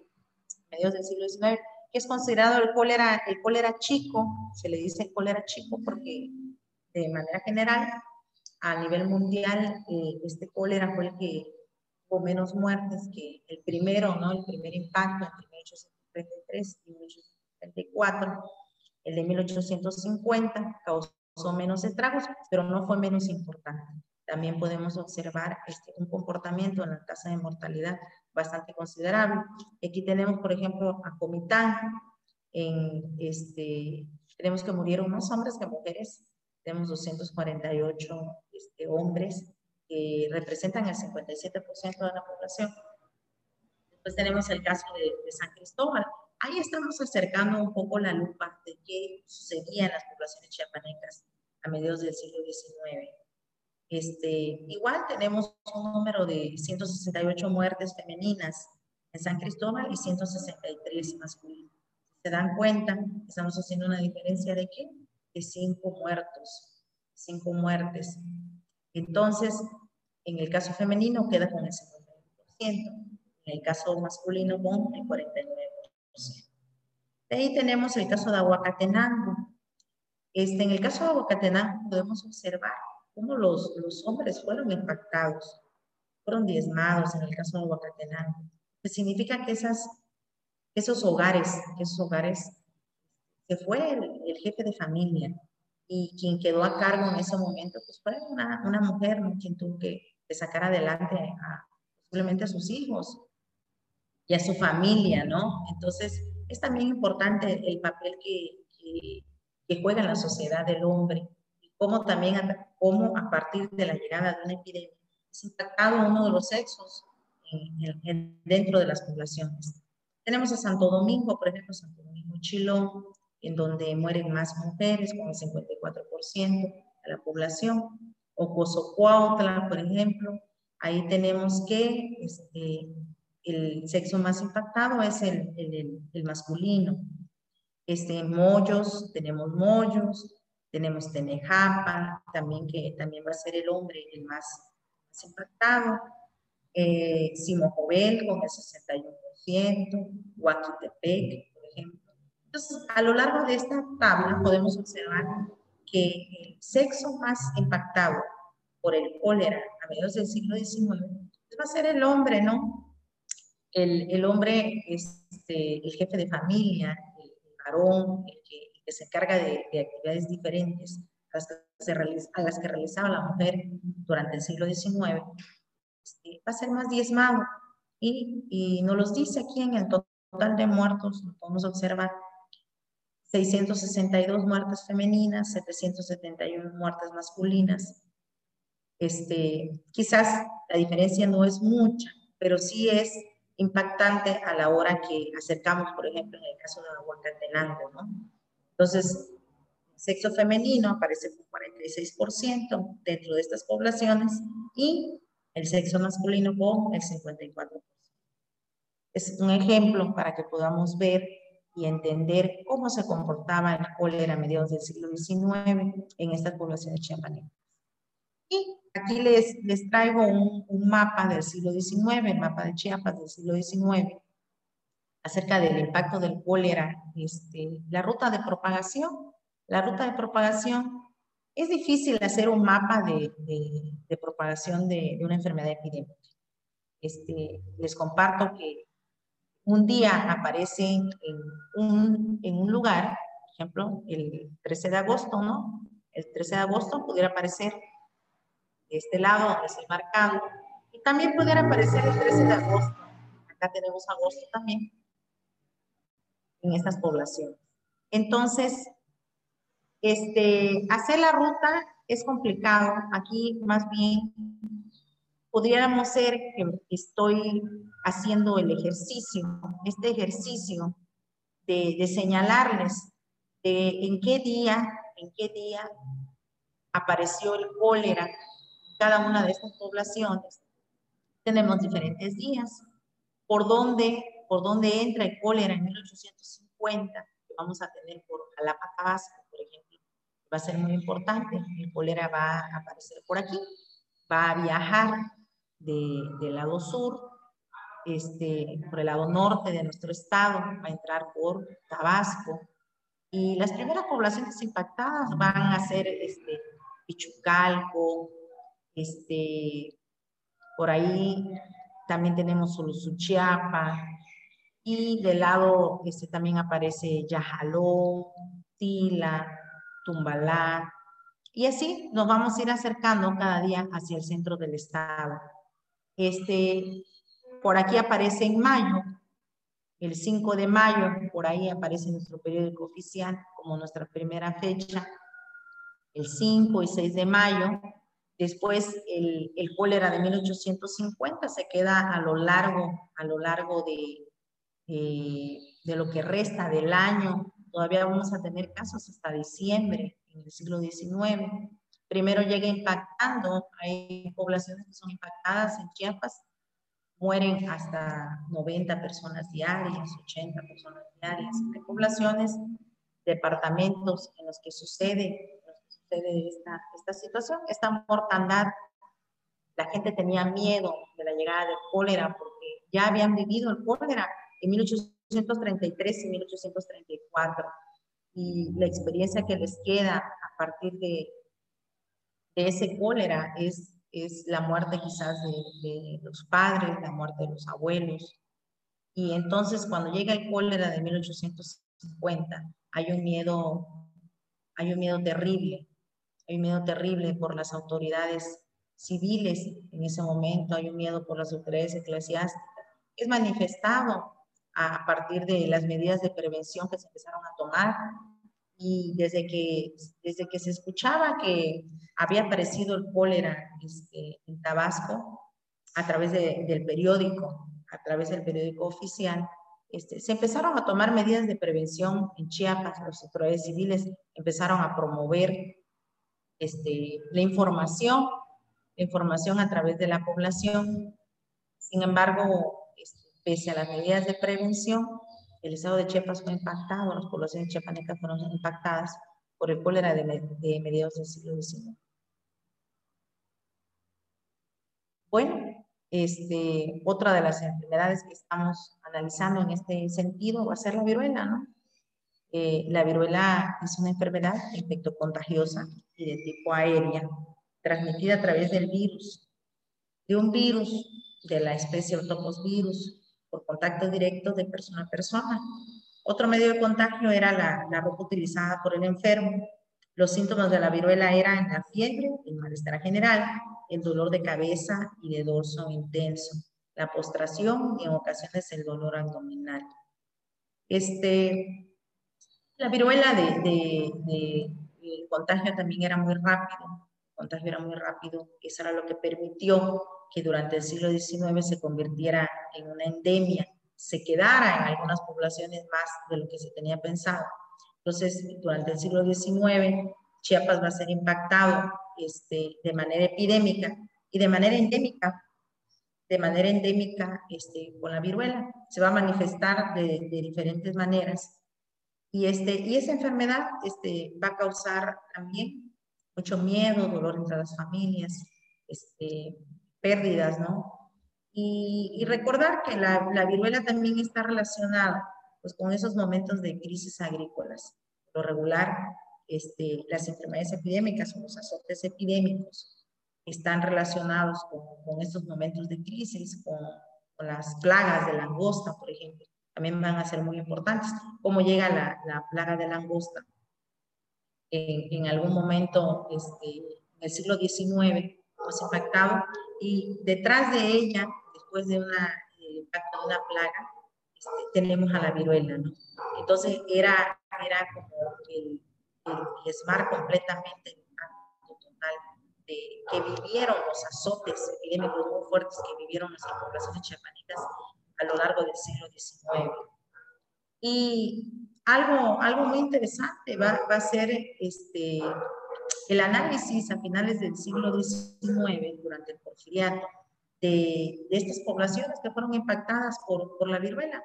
S2: mediados del siglo XIX? que es considerado el cólera, el cólera chico, se le dice cólera chico porque de manera general a nivel mundial eh, este cólera fue el que tuvo menos muertes que el primero, ¿no? El primer impacto entre 1833 y 1834. El de 1850 causó menos estragos, pero no fue menos importante. También podemos observar este, un comportamiento en la tasa de mortalidad bastante considerable. Aquí tenemos, por ejemplo, a Comitán, en este, tenemos que murieron más hombres que mujeres, tenemos 248 este, hombres que representan el 57% de la población. Después tenemos el caso de, de, San Cristóbal. Ahí estamos acercando un poco la lupa de qué sucedía en las poblaciones chiapanecas a mediados del siglo XIX. Este, igual tenemos un número de 168 muertes femeninas en San Cristóbal y 163 masculinas. ¿Se dan cuenta? Estamos haciendo una diferencia de qué? De cinco muertos, cinco muertes. Entonces, en el caso femenino queda con el 59%, en el caso masculino con el 49%. De ahí tenemos el caso de Aguacatenango. Este, en el caso de Aguacatenango podemos observar cómo los, los hombres fueron impactados, fueron diezmados en el caso de Huacatenango. Que significa que esas, esos hogares, esos hogares, se fue el, jefe de familia y quien quedó a cargo en ese momento, pues fue una, una mujer, ¿no? quien tuvo que, sacar adelante a, posiblemente a sus hijos y a su familia, ¿no? Entonces, es también importante el papel que, que, que juega en la sociedad del hombre cómo también cómo a partir de la llegada de una epidemia es impactado uno de los sexos dentro de las poblaciones. Tenemos a Santo Domingo, por ejemplo, Santo Domingo Chilón, en donde mueren más mujeres, con el 54% de la población, o Cozocuautla, por ejemplo, ahí tenemos que este, el sexo más impactado es el, masculino. Este, mollos, tenemos mollos, tenemos Tenejapa, también que también va a ser el hombre el más, impactado. Eh, Simojovel con el 61%, Huaquitepec, por ejemplo. Entonces, a lo largo de esta tabla podemos observar que el sexo más impactado por el cólera a mediados del siglo XIX pues va a ser el hombre, ¿no? El, el hombre, este, el jefe de familia, el varón, el que se encarga de, actividades diferentes a las, que a las, que realizaba la mujer durante el siglo XIX, este, va a ser más diezmado. Y, y nos los dice aquí en el total de muertos, podemos observar 662 muertes femeninas, 771 muertes masculinas. Este, quizás la diferencia no es mucha, pero sí es impactante a la hora que acercamos, por ejemplo, en el caso de Aguacatenango, ¿no? Entonces, sexo femenino aparece con 46% dentro de estas poblaciones y el sexo masculino con el 54%. Es un ejemplo para que podamos ver y entender cómo se comportaba el cólera a mediados del siglo XIX en estas poblaciones chiapanecas. Y aquí les, les traigo un, un, mapa del siglo XIX, el mapa de Chiapas del siglo XIX, acerca del impacto del cólera, este, la ruta de propagación. La ruta de propagación, es difícil hacer un mapa de, de, propagación de, de, una enfermedad epidémica. Este, les comparto que un día aparece en un, en un lugar, por ejemplo, el 13 de agosto, ¿no? El 13 de agosto pudiera aparecer de este lado, donde es el marcado, y también pudiera aparecer el 13 de agosto. Acá tenemos agosto también en estas poblaciones. Entonces, Este, hacer la ruta es complicado. Aquí más bien podríamos ser que estoy haciendo el ejercicio, este ejercicio de, de señalarles de en qué día, en qué día apareció el cólera cada una de estas poblaciones. Tenemos diferentes días. ¿Por dónde, por dónde entra el cólera en 1850? Que vamos a tener por Jalapa, Tabasco, por ejemplo. Va a ser muy importante. El cólera va a aparecer por aquí. Va a viajar de, del lado sur, este, por el lado norte de nuestro estado, va a entrar por Tabasco. Y las primeras poblaciones impactadas van a ser este, Pichucalco, este, por ahí también tenemos Sulusuchiapa, y del lado este, también aparece Yajaló, Tila, Tumbalá, y así nos vamos a ir acercando cada día hacia el centro del estado. Este, por aquí aparece en mayo, el 5 de mayo, por ahí aparece nuestro periódico oficial como nuestra primera fecha, el 5 y 6 de mayo. Después el, el cólera de 1850 se queda a lo largo, a lo largo de, de lo que resta del año. Todavía vamos a tener casos hasta diciembre en el siglo XIX. Primero llega impactando, hay poblaciones que son impactadas en Chiapas, mueren hasta 90 personas diarias, 80 personas diarias. Hay poblaciones, departamentos en los que sucede de esta, esta situación, esta mortandad. La gente tenía miedo de la llegada del cólera porque ya habían vivido el cólera en 1833 y 1834 y la experiencia que les queda a partir de, de ese cólera es, es la muerte quizás de, de, los padres, la muerte de los abuelos. Y entonces cuando llega el cólera de 1850, hay un miedo, hay un miedo terrible hay miedo terrible por las autoridades civiles en ese momento, hay un miedo por las autoridades eclesiásticas. Es manifestado a partir de las medidas de prevención que se empezaron a tomar y desde que, desde que se escuchaba que había aparecido el cólera este, en Tabasco a través del periódico, a través del periódico oficial, este, se empezaron a tomar medidas de prevención en Chiapas, las autoridades civiles empezaron a promover este, la información, la información a través de la población. Sin embargo, este, pese a las medidas de prevención, el estado de Chiapas fue impactado, las poblaciones chiapanecas fueron impactadas por el cólera de, de mediados del siglo XIX. Bueno, este, otra de las enfermedades que estamos analizando en este sentido va a ser la viruela, ¿no? Eh, la viruela es una enfermedad infectocontagiosa y de tipo aérea, transmitida a través del virus, de un virus de la especie virus, por contacto directo de persona a persona. Otro medio de contagio era la, la ropa utilizada por el enfermo. Los síntomas de la viruela eran la fiebre, el malestar general, el dolor de cabeza y de dorso intenso, la postración y en ocasiones el dolor abdominal. Este, la viruela de, contagio también era muy rápido, el contagio era muy rápido, eso era lo que permitió que durante el siglo XIX se convirtiera en una endemia, se quedara en algunas poblaciones más de lo que se tenía pensado. Entonces, durante el siglo XIX, Chiapas va a ser impactado este, de manera epidémica y de manera endémica, de manera endémica este, con la viruela. Se va a manifestar de diferentes maneras y, este, y esa enfermedad este, va a causar también mucho miedo, dolor entre las familias, este, pérdidas, ¿no? Y, recordar que la, la, viruela también está relacionada pues, con esos momentos de crisis agrícolas. Lo regular, este, las enfermedades epidémicas los azotes epidémicos están relacionados con, con estos momentos de crisis, con, con las plagas de langosta, por ejemplo también van a ser muy importantes. Cómo llega la, la plaga de langosta. En, en algún momento, este, en el siglo XIX, hemos impactado y detrás de ella, después de una, impacto de una plaga, este, tenemos a la viruela, ¿no? Entonces era, era como el, el SMAR completamente el impacto total de, que vivieron los azotes epidémicos muy fuertes que vivieron nuestras poblaciones chiapanicas a lo largo del siglo XIX. Y algo, algo muy interesante va, va a ser este, el análisis a finales del siglo XIX, durante el porfiriato, de, de estas poblaciones que fueron impactadas por, por la viruela.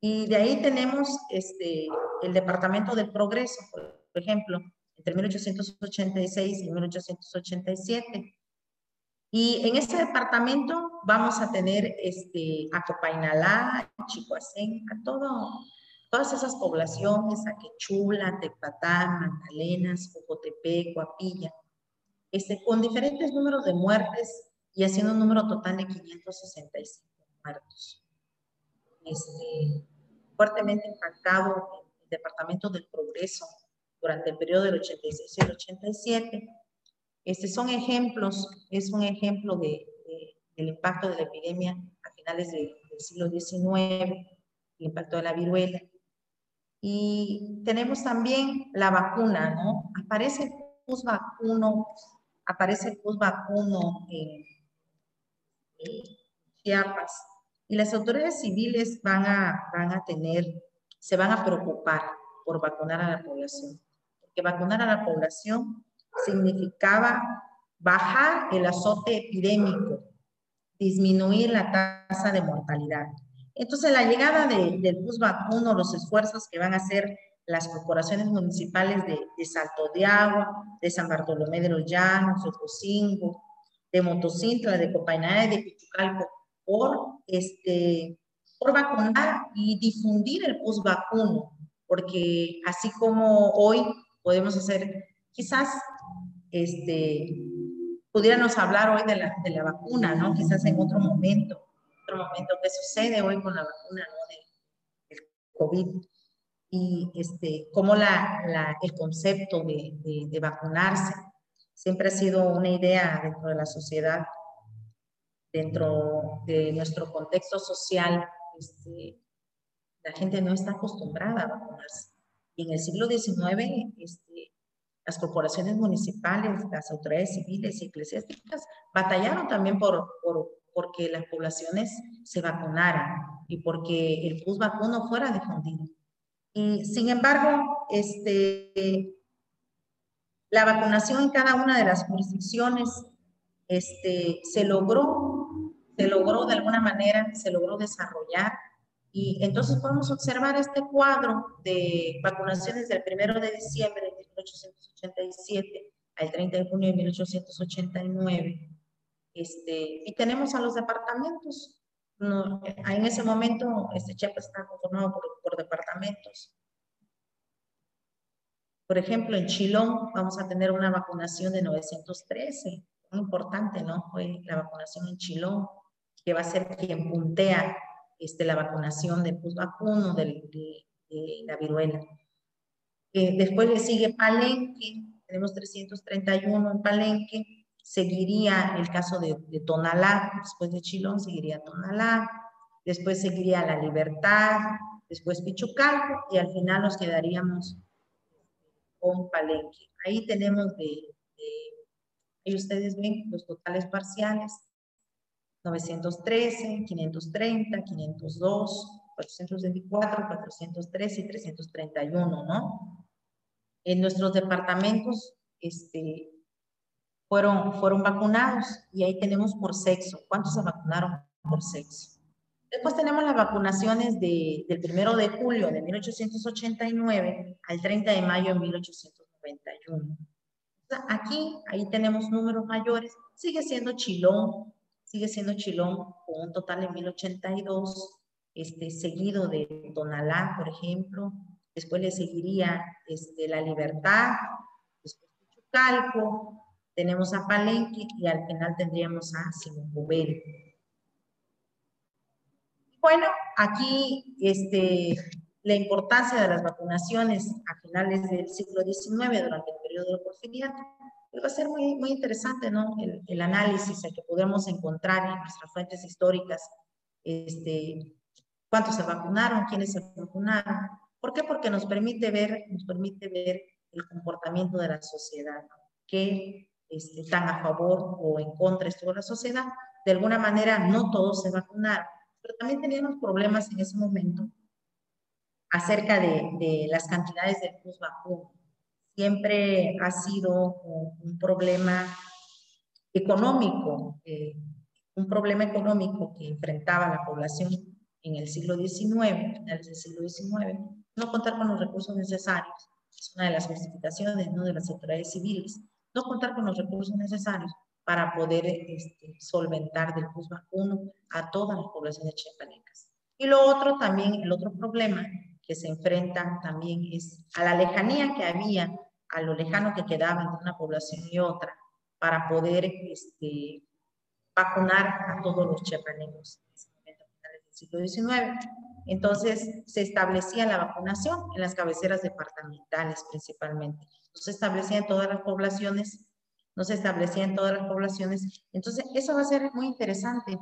S2: Y de ahí tenemos este, el Departamento del Progreso, por ejemplo, entre 1886 y 1887. Y en este departamento vamos a tener este, a Copainalá, Chicoacén, a todo, todas esas poblaciones, a Quechula, Tepatá, Magdalenas, Jocotepec, Coapilla, este, con diferentes números de muertes y haciendo un número total de 565 muertos. Este, fuertemente impactado el Departamento del Progreso durante el periodo del 86 y el 87. Este son ejemplos, es un ejemplo de, del impacto de la epidemia a finales del siglo XIX, el impacto de la viruela. Y tenemos también la vacuna, ¿no? Aparece el pus vacuno, aparece el vacuno en, Chiapas. Y las autoridades civiles van a, van a tener, se van a preocupar por vacunar a la población. Porque vacunar a la población significaba bajar el azote epidémico, disminuir la tasa de mortalidad. Entonces, la llegada del bus vacuno, los esfuerzos que van a hacer las corporaciones municipales de, de Salto de Agua, de San Bartolomé de los Llanos, de Cocingo, de Motocintla, de Copainada y de Pichucalco, por, este, por vacunar y difundir el bus vacuno, porque así como hoy podemos hacer, quizás, este, pudiéramos hablar hoy de la, de la vacuna, ¿no? Quizás en otro momento, momento que sucede hoy con la vacuna ¿no? del, COVID y este, cómo la, la, el concepto de, de, vacunarse siempre ha sido una idea dentro de la sociedad, dentro de nuestro contexto social. Este, la gente no está acostumbrada a vacunarse. Y en el siglo XIX, este, las corporaciones municipales, las autoridades civiles y eclesiásticas batallaron también por, por porque las poblaciones se vacunaran y porque el pus vacuno fuera difundido. Y sin embargo, este, la vacunación en cada una de las jurisdicciones este, se logró, se logró de alguna manera, se logró desarrollar. Y entonces podemos observar este cuadro de vacunaciones del 1 de diciembre 1887 al 30 de junio de 1889 este, y tenemos a los departamentos. No, en ese momento, este Chiapas está conformado por, por departamentos. Por ejemplo, en Chilón vamos a tener una vacunación de 913. Muy importante, ¿no? Fue la vacunación en Chilón, que va a ser quien puntea este, la vacunación del pus vacuno, de, la viruela. Eh, después le sigue Palenque, tenemos 331 en Palenque, seguiría el caso de, Tonalá, después de Chilón seguiría Tonalá, después seguiría La Libertad, después Pichucalco y al final nos quedaríamos con Palenque. Ahí tenemos de, ahí ustedes ven los totales parciales, 913, 530, 502, 424, 413 y 331, ¿no? En nuestros departamentos, este, fueron, fueron vacunados y ahí tenemos por sexo. ¿Cuántos se vacunaron por sexo? Después tenemos las vacunaciones de, del primero de julio de 1889 al 30 de mayo de 1891. aquí, ahí tenemos números mayores. Sigue siendo Chilón, sigue siendo Chilón con un total de 1082, este, seguido de Tonalá, por ejemplo. Después le seguiría este, La Libertad, después Chucalco, tenemos a Palenque y al final tendríamos a Simón Bubel. Bueno, aquí este, la importancia de las vacunaciones a finales del siglo XIX durante el periodo de porfiriato, pues va a ser muy, interesante, ¿no? El, el análisis que podemos encontrar en nuestras fuentes históricas, este, cuántos se vacunaron, quiénes se vacunaron. ¿Por qué? Porque nos permite ver, nos permite ver el comportamiento de la sociedad, que este, están a favor o en contra de la sociedad. De alguna manera, no todos se vacunaron, pero también teníamos problemas en ese momento acerca de, de las cantidades de plus vacuno. Siempre ha sido un problema económico, eh, un problema económico que enfrentaba la población en el siglo XIX, finales del siglo XIX, no contar con los recursos necesarios. Es una de las justificaciones ¿no? de las autoridades civiles. No contar con los recursos necesarios para poder este, solventar del plus vacuno a todas las poblaciones chiapanecas. Y lo otro también, el otro problema que se enfrenta también es a la lejanía que había, a lo lejano que quedaba entre una población y otra, para poder este, vacunar a todos los chiapanecos siglo XIX. Entonces, se establecía la vacunación en las cabeceras departamentales principalmente. No se establecía en todas las poblaciones, no se establecía en todas las poblaciones. Entonces, eso va a ser muy interesante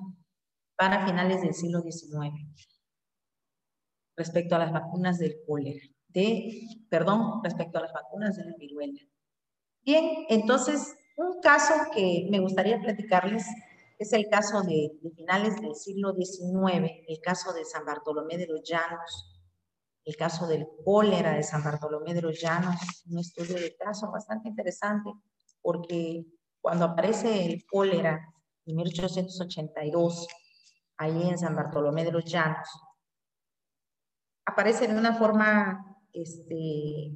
S2: para finales del siglo XIX respecto a las vacunas del cólera, de, perdón, respecto a las vacunas de la viruela. Bien, entonces, un caso que me gustaría platicarles es el caso de, finales del siglo XIX, el caso de San Bartolomé de los Llanos, el caso del cólera de San Bartolomé de los Llanos, un estudio de caso bastante interesante, porque cuando aparece el cólera en 1882, ahí en San Bartolomé de los Llanos, aparece de una forma, este,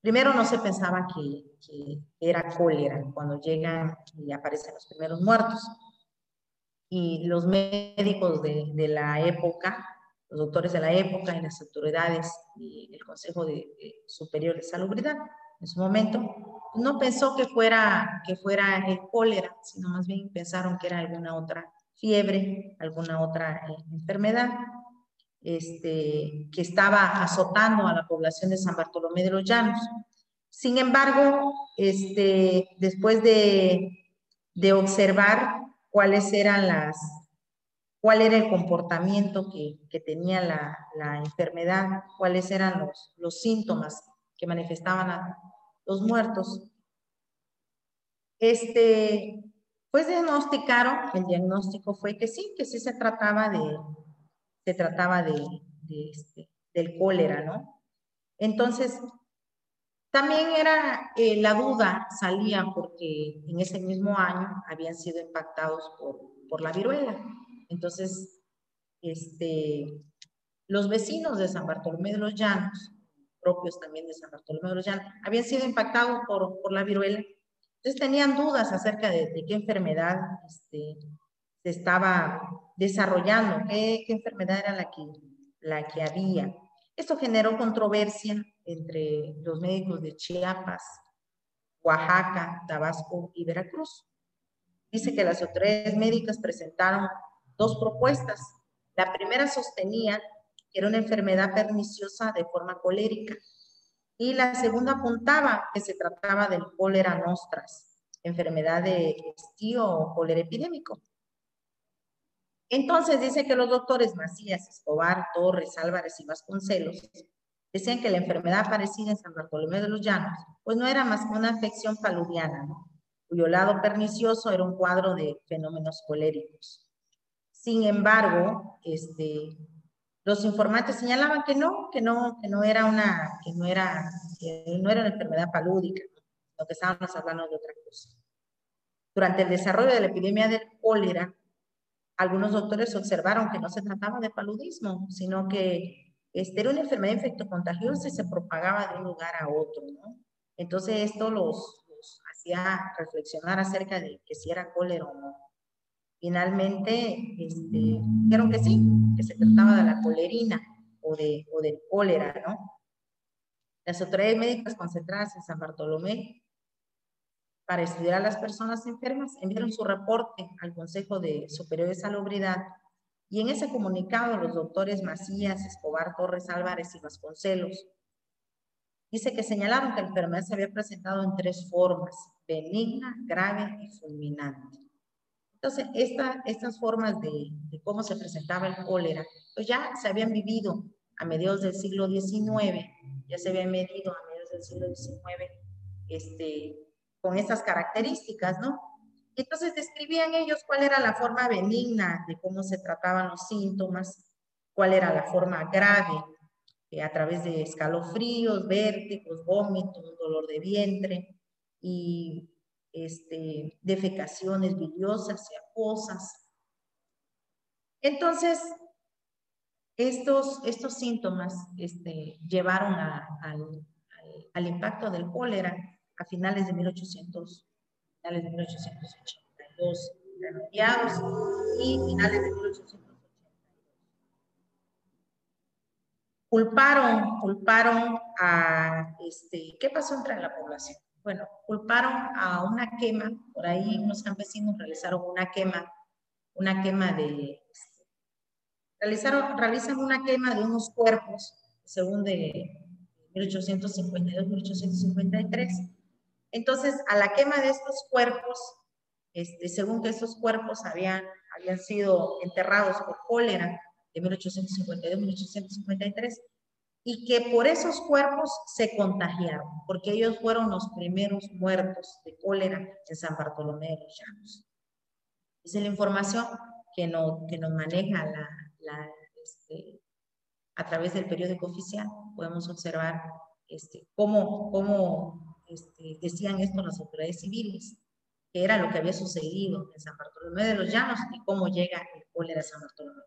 S2: primero no se pensaba que, que era cólera cuando llegan y aparecen los primeros muertos y los médicos de, de, la época, los doctores de la época y las autoridades y el Consejo de, Superior de Salubridad en su momento, no pensó que fuera, que fuera el cólera, sino más bien pensaron que era alguna otra fiebre, alguna otra eh, enfermedad este, que estaba azotando a la población de San Bartolomé de los Llanos. Sin embargo, este, después de, de observar cuáles eran las, cuál era el comportamiento que, que tenía la, la, enfermedad, cuáles eran los, los síntomas que manifestaban a los muertos. Este, pues diagnosticaron, el diagnóstico fue que sí, que sí se trataba de, se trataba de, este, del cólera, ¿no? Entonces, también era eh, la duda, salía porque en ese mismo año habían sido impactados por, por la viruela. Entonces, este, los vecinos de San Bartolomé de los Llanos, propios también de San Bartolomé de los Llanos, habían sido impactados por, por la viruela. Entonces tenían dudas acerca de, qué enfermedad este, se estaba desarrollando, qué, qué enfermedad era la que, la que había. Esto generó controversia entre los médicos de Chiapas, Oaxaca, Tabasco y Veracruz. Dice que las autoridades médicas presentaron dos propuestas. La primera sostenía que era una enfermedad perniciosa de forma colérica y la segunda apuntaba que se trataba del cólera nostras, enfermedad de estío o cólera epidémico. Entonces dice que los doctores Macías, Escobar, Torres, Álvarez y Vasconcelos Decían que la enfermedad aparecida en San Bartolomé de los Llanos, pues no era más que una afección paludiana, cuyo lado pernicioso era un cuadro de fenómenos coléricos. Sin embargo, este, los informantes señalaban que no, que no, que no era una, que no era, que no era una enfermedad palúdica, lo que estábamos hablando de otra cosa. Durante el desarrollo de la epidemia del cólera, algunos doctores observaron que no se trataba de paludismo, sino que este, era una enfermedad infectocontagiosa y se propagaba de un lugar a otro, ¿no? Entonces esto los, hacía reflexionar acerca de que si era cólera o no. Finalmente, este, dijeron que sí, que se trataba de la colerina o, de, o del cólera, ¿no? Las autoridades médicas concentradas en San Bartolomé para estudiar a las personas enfermas enviaron su reporte al Consejo de Superior de Salubridad y en ese comunicado, los doctores Macías, Escobar, Torres, Álvarez y Vasconcelos dice que señalaron que la enfermedad se había presentado en tres formas, benigna, grave y fulminante. Entonces, esta, estas formas de, cómo se presentaba el cólera, pues ya se habían vivido a mediados del siglo XIX, ya se habían medido a mediados del siglo XIX, este, con estas características, ¿no? Entonces describían ellos cuál era la forma benigna de cómo se trataban los síntomas, cuál era la forma grave, eh, a través de escalofríos, vértigos, vómitos, dolor de vientre y este, defecaciones biliosas y acuosas. Entonces, estos, estos síntomas este, llevaron al, impacto del cólera a finales de 1800, finales de 1882 y finales de 1882. Culparon, culparon a, este, ¿qué pasó entre la población? Bueno, culparon a una quema, por ahí unos campesinos realizaron una quema, una quema de, realizaron, realizan una quema de unos cuerpos, según de 1852-1853. Entonces, a la quema de estos cuerpos, este, según que estos cuerpos habían, habían sido enterrados por cólera de 1852-1853, y que por esos cuerpos se contagiaron, porque ellos fueron los primeros muertos de cólera en San Bartolomé de los Llanos. Esa es la información que, no, que nos maneja la, la, este, a través del periódico oficial. Podemos observar este, cómo, cómo este, decían esto las autoridades civiles, que era lo que había sucedido en San Bartolomé de los Llanos y cómo llega el cólera a San Bartolomé.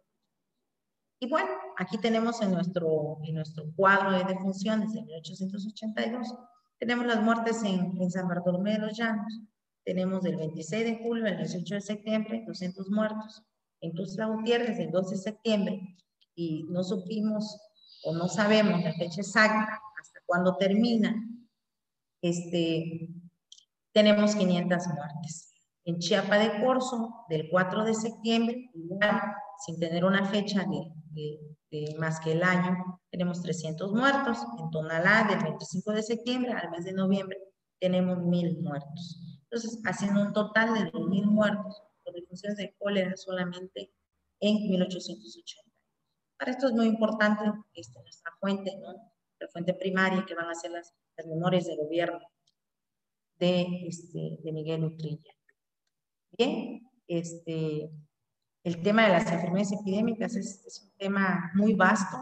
S2: Y bueno, aquí tenemos en nuestro, en nuestro cuadro de defunciones de 1882, tenemos las muertes en, en San Bartolomé de los Llanos, tenemos del 26 de julio al 18 de septiembre 200 muertos, en Tuzla Gutiérrez el 12 de septiembre y no supimos o no sabemos la fecha exacta hasta cuándo termina, este, tenemos 500 muertes. En Chiapa de Corzo, del 4 de septiembre, sin tener una fecha de, de, más que el año, tenemos 300 muertos. En Tonalá, del 25 de septiembre al mes de noviembre, tenemos 1000 muertos. Entonces, haciendo un total de 2.000 muertos por difusiones de cólera solamente en 1880. Para esto es muy importante este, nuestra fuente, ¿no? La fuente primaria que van a ser las, las memorias de gobierno de, este, de Miguel Utrilla. Bien, este, el tema de las enfermedades epidémicas es, es un tema muy vasto.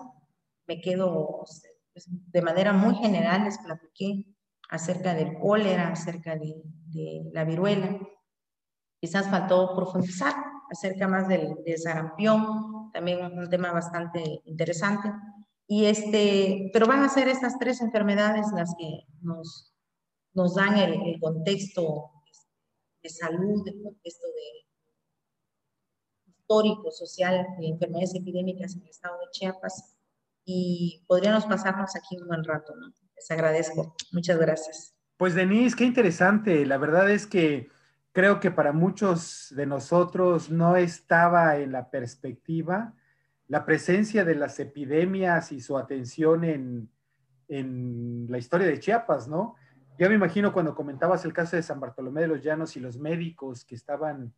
S2: Me quedo de manera muy general, les platiqué acerca del cólera, acerca de, de la viruela. Quizás faltó profundizar acerca más del, del sarampión, también un tema bastante interesante. Y este, pero van a ser estas tres enfermedades las que nos, nos dan el, contexto de salud, el contexto de histórico, social de enfermedades epidémicas en el estado de Chiapas y podríamos pasarnos aquí un buen rato, ¿no? Les agradezco. Muchas gracias.
S1: Pues Denise, qué interesante. La verdad es que creo que para muchos de nosotros no estaba en la perspectiva la presencia de las epidemias y su atención en, en la historia de Chiapas, ¿no? Yo me imagino cuando comentabas el caso de San Bartolomé de los Llanos y los médicos que estaban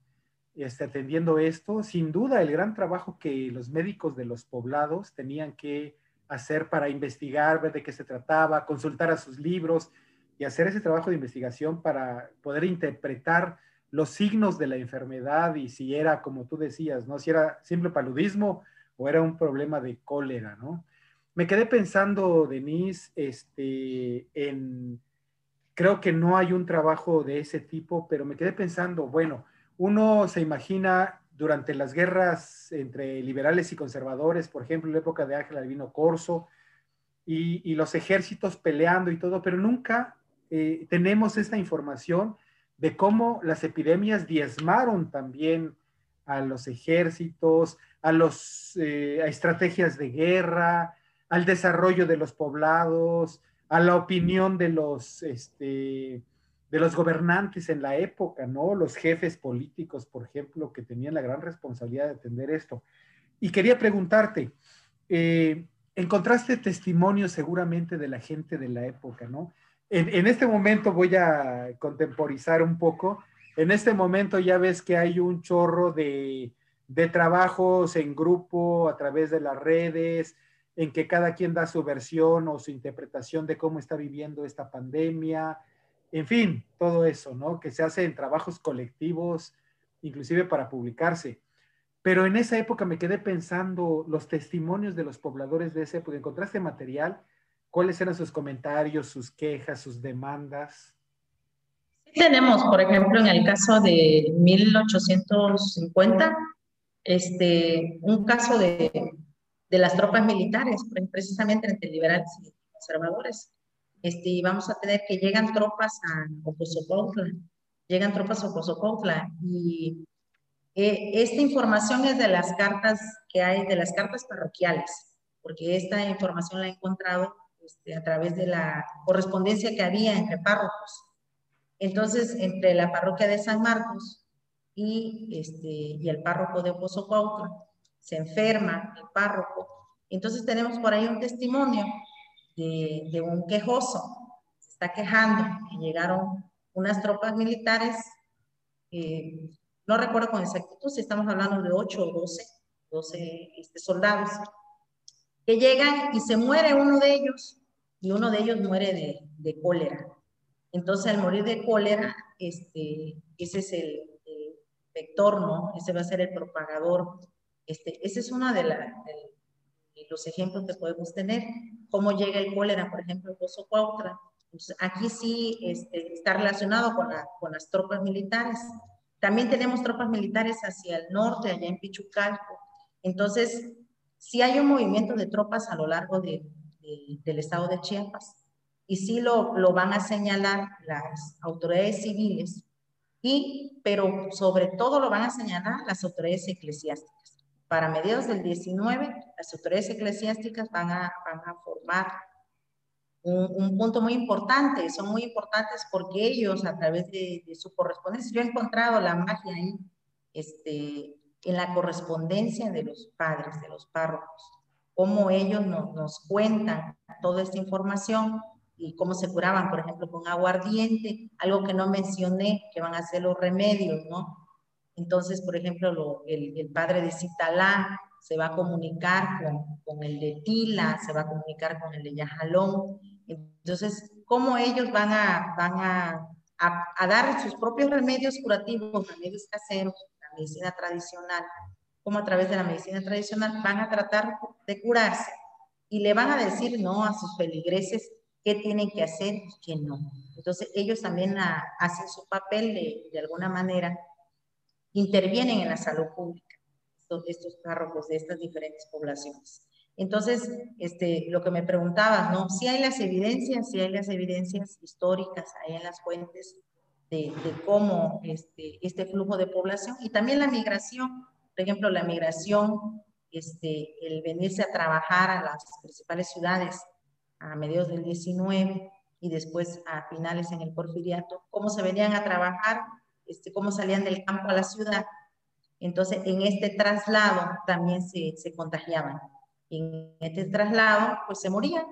S1: este, atendiendo esto, sin duda el gran trabajo que los médicos de los poblados tenían que hacer para investigar, ver de qué se trataba, consultar a sus libros y hacer ese trabajo de investigación para poder interpretar los signos de la enfermedad y si era, como tú decías, ¿no? Si era simple paludismo o era un problema de cólera, ¿no? Me quedé pensando, Denise, este, en, creo que no hay un trabajo de ese tipo, pero me quedé pensando, bueno, uno se imagina durante las guerras entre liberales y conservadores, por ejemplo, en la época de Ángel Albino Corso, y, los ejércitos peleando y todo, pero nunca eh, tenemos esta información de cómo las epidemias diezmaron también a los ejércitos, a, los, eh, estrategias de guerra, al desarrollo de los poblados, a la opinión de los, este, de los gobernantes en la época, ¿no? Los jefes políticos, por ejemplo, que tenían la gran responsabilidad de atender esto. Y quería preguntarte, eh, encontraste testimonios seguramente de la gente de la época, ¿no? En, este momento voy a contemporizar un poco. En este momento ya ves que hay un chorro de, trabajos en grupo a través de las redes, en que cada quien da su versión o su interpretación de cómo está viviendo esta pandemia, en fin, todo eso, ¿no? Que se hace en trabajos colectivos, inclusive para publicarse. Pero en esa época me quedé pensando los testimonios de los pobladores de esa época. ¿Encontraste material? ¿Cuáles eran sus comentarios, sus quejas, sus demandas?
S2: Sí tenemos, por ejemplo, en el caso de 1850, este, un caso de, de las tropas militares, precisamente entre liberales y conservadores. Este, y vamos a tener que llegan tropas a Ocosocautla, llegan tropas a Ocosocautla y eh, esta información es de las cartas que hay, de las cartas parroquiales, porque esta información la he encontrado este, a través de la correspondencia que había entre párrocos. Entonces, entre la parroquia de San Marcos y, este, y el párroco de Ocosocautla, se enferma el párroco. Entonces tenemos por ahí un testimonio de, de un quejoso, se está quejando que llegaron unas tropas militares eh, no recuerdo con exactitud si estamos hablando de 8 o 12, 12 este, soldados, que llegan y se muere uno de ellos y uno de ellos muere de, de cólera. Entonces, al morir de cólera, este, ese es el, vector, ¿no? Ese va a ser el propagador. Este, ese es uno de, los ejemplos que podemos tener. Cómo llega el cólera, por ejemplo, el Pozo Cuautra. aquí sí este, está relacionado con, la, con las tropas militares. También tenemos tropas militares hacia el norte, allá en Pichucalco. Entonces, sí hay un movimiento de tropas a lo largo del estado de Chiapas. Y sí lo, lo van a señalar las autoridades civiles, y, pero sobre todo lo van a señalar las autoridades eclesiásticas. Para mediados del 19, las autoridades eclesiásticas van a, van a formar un, punto muy importante, son muy importantes porque ellos a través de, su correspondencia, yo he encontrado la magia ahí, este, en la correspondencia de los padres, de los párrocos, cómo ellos nos cuentan toda esta información y cómo se curaban, por ejemplo, con aguardiente, algo que no mencioné, que van a ser los remedios, ¿no? Entonces, por ejemplo, el, el, padre de Citalá se va a comunicar con, con, el de Tila, se va a comunicar con el de Yajalón, entonces, ¿cómo ellos van a, van a, a, dar sus propios remedios curativos, remedios caseros, la medicina tradicional, como a través de la medicina tradicional van a tratar de curarse y le van a decir no a sus peligreses qué tienen que hacer y qué no. Entonces, ellos también hacen su papel de, de alguna manera, intervienen en la salud pública, estos, estos párrocos de estas diferentes poblaciones. Entonces, este, lo que me preguntabas, ¿no? Si hay las evidencias, si hay las evidencias históricas ahí en las fuentes de, cómo este, este flujo de población y también la migración, por ejemplo, la migración, este, el venirse a trabajar a las principales ciudades a mediados del 19 y después a finales en el porfiriato, cómo se venían a trabajar, este, cómo salían del campo a la ciudad. Entonces, en este traslado también se, se contagiaban en este traslado, pues se morían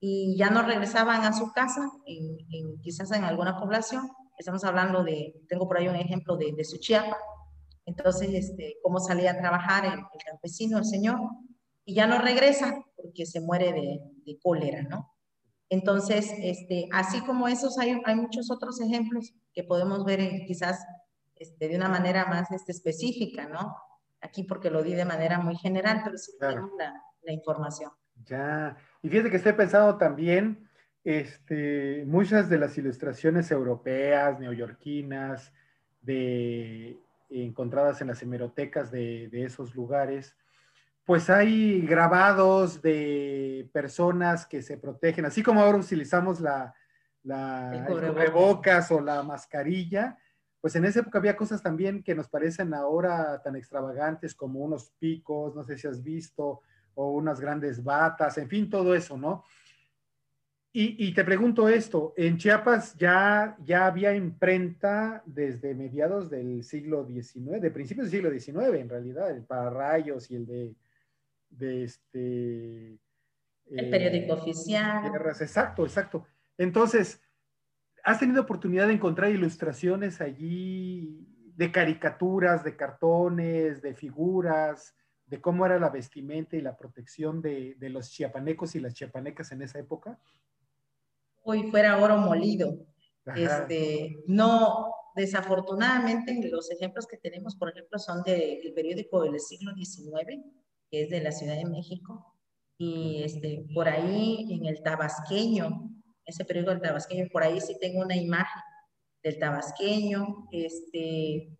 S2: y ya no regresaban a su casa, en, quizás en alguna población. Estamos hablando de, tengo por ahí un ejemplo de, de Suchiapa. Entonces, este, cómo salía a trabajar el, campesino, el señor, y ya no regresa porque se muere de, de cólera, ¿no? Entonces, este, así como esos, hay, hay muchos otros ejemplos que podemos ver quizás este, de una manera más este, específica, ¿no? Aquí porque lo di de manera muy general, pero sí tenemos la, la información.
S1: Ya, y fíjate que estoy pensando también, este, muchas de las ilustraciones europeas, neoyorquinas, de, encontradas en las hemerotecas de, de esos lugares, pues hay grabados de personas que se protegen, así como ahora utilizamos la, la el cubrebocas o la mascarilla, pues en esa época había cosas también que nos parecen ahora tan extravagantes como unos picos, no sé si has visto, o unas grandes batas, en fin, todo eso, ¿no? Y, te pregunto esto, en Chiapas ya, ya había imprenta desde mediados del siglo XIX, de principios del siglo XIX en realidad, el Pararrayos y el de, de este...
S2: El periódico eh, oficial.
S1: exacto, exacto. Entonces, ¿has tenido oportunidad de encontrar ilustraciones allí de caricaturas, de cartones, de figuras, de cómo era la vestimenta y la protección de, de los chiapanecos y las chiapanecas en esa época?
S2: Hoy fuera oro molido. Este, no, desafortunadamente los ejemplos que tenemos, por ejemplo, son del periódico del siglo XIX, que es de la Ciudad de México, y este, por ahí en el tabasqueño, ese periódico del tabasqueño, por ahí sí tengo una imagen del tabasqueño, este,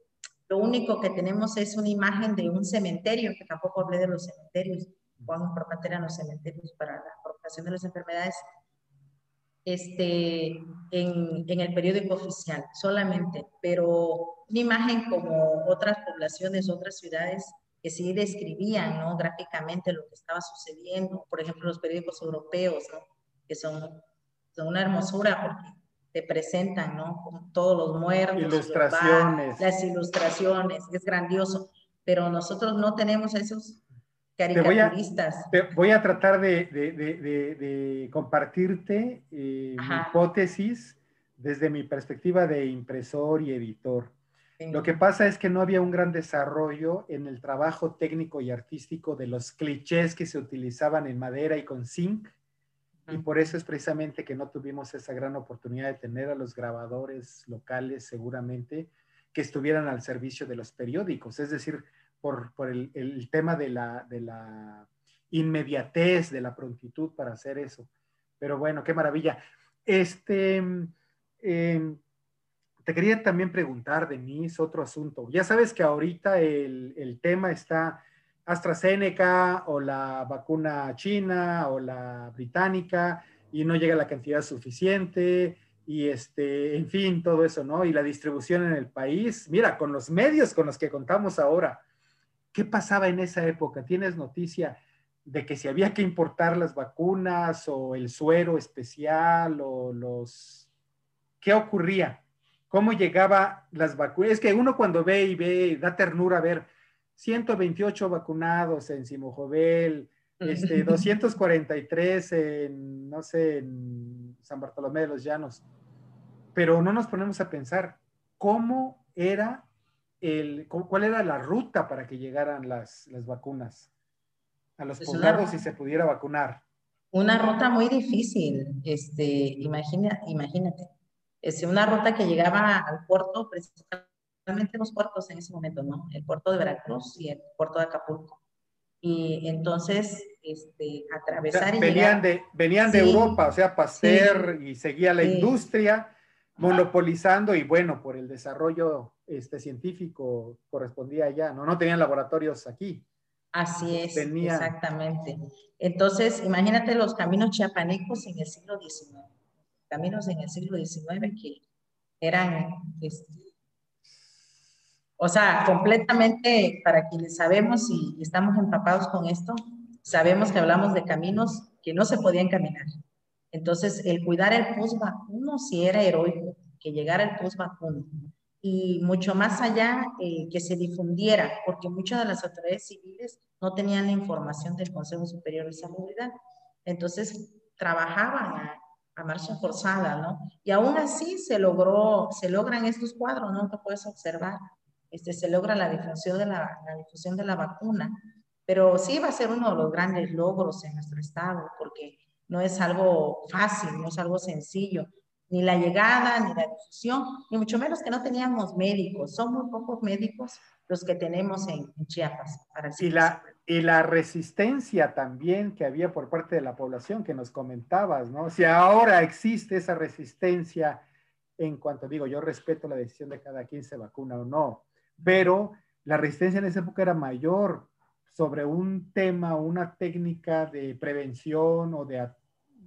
S2: lo único que tenemos es una imagen de un cementerio, que tampoco hablé de los cementerios, cuán importante eran los cementerios para la propagación de las enfermedades, este, en, en, el periódico oficial solamente, pero una imagen como otras poblaciones, otras ciudades que sí describían ¿no? gráficamente lo que estaba sucediendo, por ejemplo los periódicos europeos, ¿no? que son, son una hermosura porque te presentan, ¿no? Con todos los muertos.
S1: Ilustraciones.
S2: las ilustraciones, es grandioso. Pero nosotros no tenemos esos
S1: caricaturistas. Te voy a, voy a tratar de, de, de, de compartirte eh, mi hipótesis desde mi perspectiva de impresor y editor. Lo que pasa es que no había un gran desarrollo en el trabajo técnico y artístico de los clichés que se utilizaban en madera y con zinc y por eso es precisamente que no tuvimos esa gran oportunidad de tener a los grabadores locales seguramente que estuvieran al servicio de los periódicos, es decir, por, por el, el, tema de la, de la inmediatez, de la prontitud para hacer eso. Pero bueno, qué maravilla. Este, eh, te quería también preguntar, Denise, otro asunto. Ya sabes que ahorita el, el tema está AstraZeneca o la vacuna china o la británica y no llega la cantidad suficiente y este, en fin, todo eso, ¿no? Y la distribución en el país. Mira, con los medios con los que contamos ahora, ¿qué pasaba en esa época? ¿Tienes noticia de que si había que importar las vacunas o el suero especial o los... ¿Qué ocurría? ¿Cómo llegaba las vacunas? Es que uno cuando ve y ve, da ternura ver 128 vacunados en Simojovel, este, 243 en, no sé, en San Bartolomé de los Llanos. Pero no nos ponemos a pensar cómo era el, cuál era la ruta para que llegaran las, las vacunas a los poblados si se pudiera vacunar.
S2: Una ruta muy difícil, este, imagina, imagínate. Es una ruta que llegaba al puerto principal realmente los puertos en ese momento, ¿no? El puerto de Veracruz y el puerto de Acapulco. Y entonces, este, atravesar
S1: venían De, venían de Europa, o sea, Pasteur y seguía la industria monopolizando y bueno, por el desarrollo este, científico correspondía allá, ¿no? No tenían laboratorios aquí.
S2: Así es, exactamente. Entonces, imagínate los caminos chiapanecos en el siglo XIX, caminos en el siglo XIX que eran este, o sea, completamente para quienes sabemos y estamos empapados con esto, sabemos que hablamos de caminos que no se podían caminar. Entonces, el cuidar el post vacuno sí era heroico, que llegara el post vacuno. Y mucho más allá, eh, que se difundiera, porque muchas de las autoridades civiles no tenían la información del Consejo Superior de Salubridad. Entonces, trabajaban a, a, marcha forzada, ¿no? Y aún así se logró, se logran estos cuadros, ¿no? Que puedes observar este, se logra la difusión, de la, la difusión de la vacuna, pero sí va a ser uno de los grandes logros en nuestro estado, porque no es algo fácil, no es algo sencillo, ni la llegada, ni la difusión, ni mucho menos que no teníamos médicos, son muy pocos médicos los que tenemos en, Chiapas.
S1: Para y, la, y la resistencia también que había por parte de la población que nos comentabas, ¿no? Si ahora existe esa resistencia en cuanto digo, yo respeto la decisión de cada quien se vacuna o no, pero la resistencia en esa época era mayor sobre un tema, una técnica de prevención o de,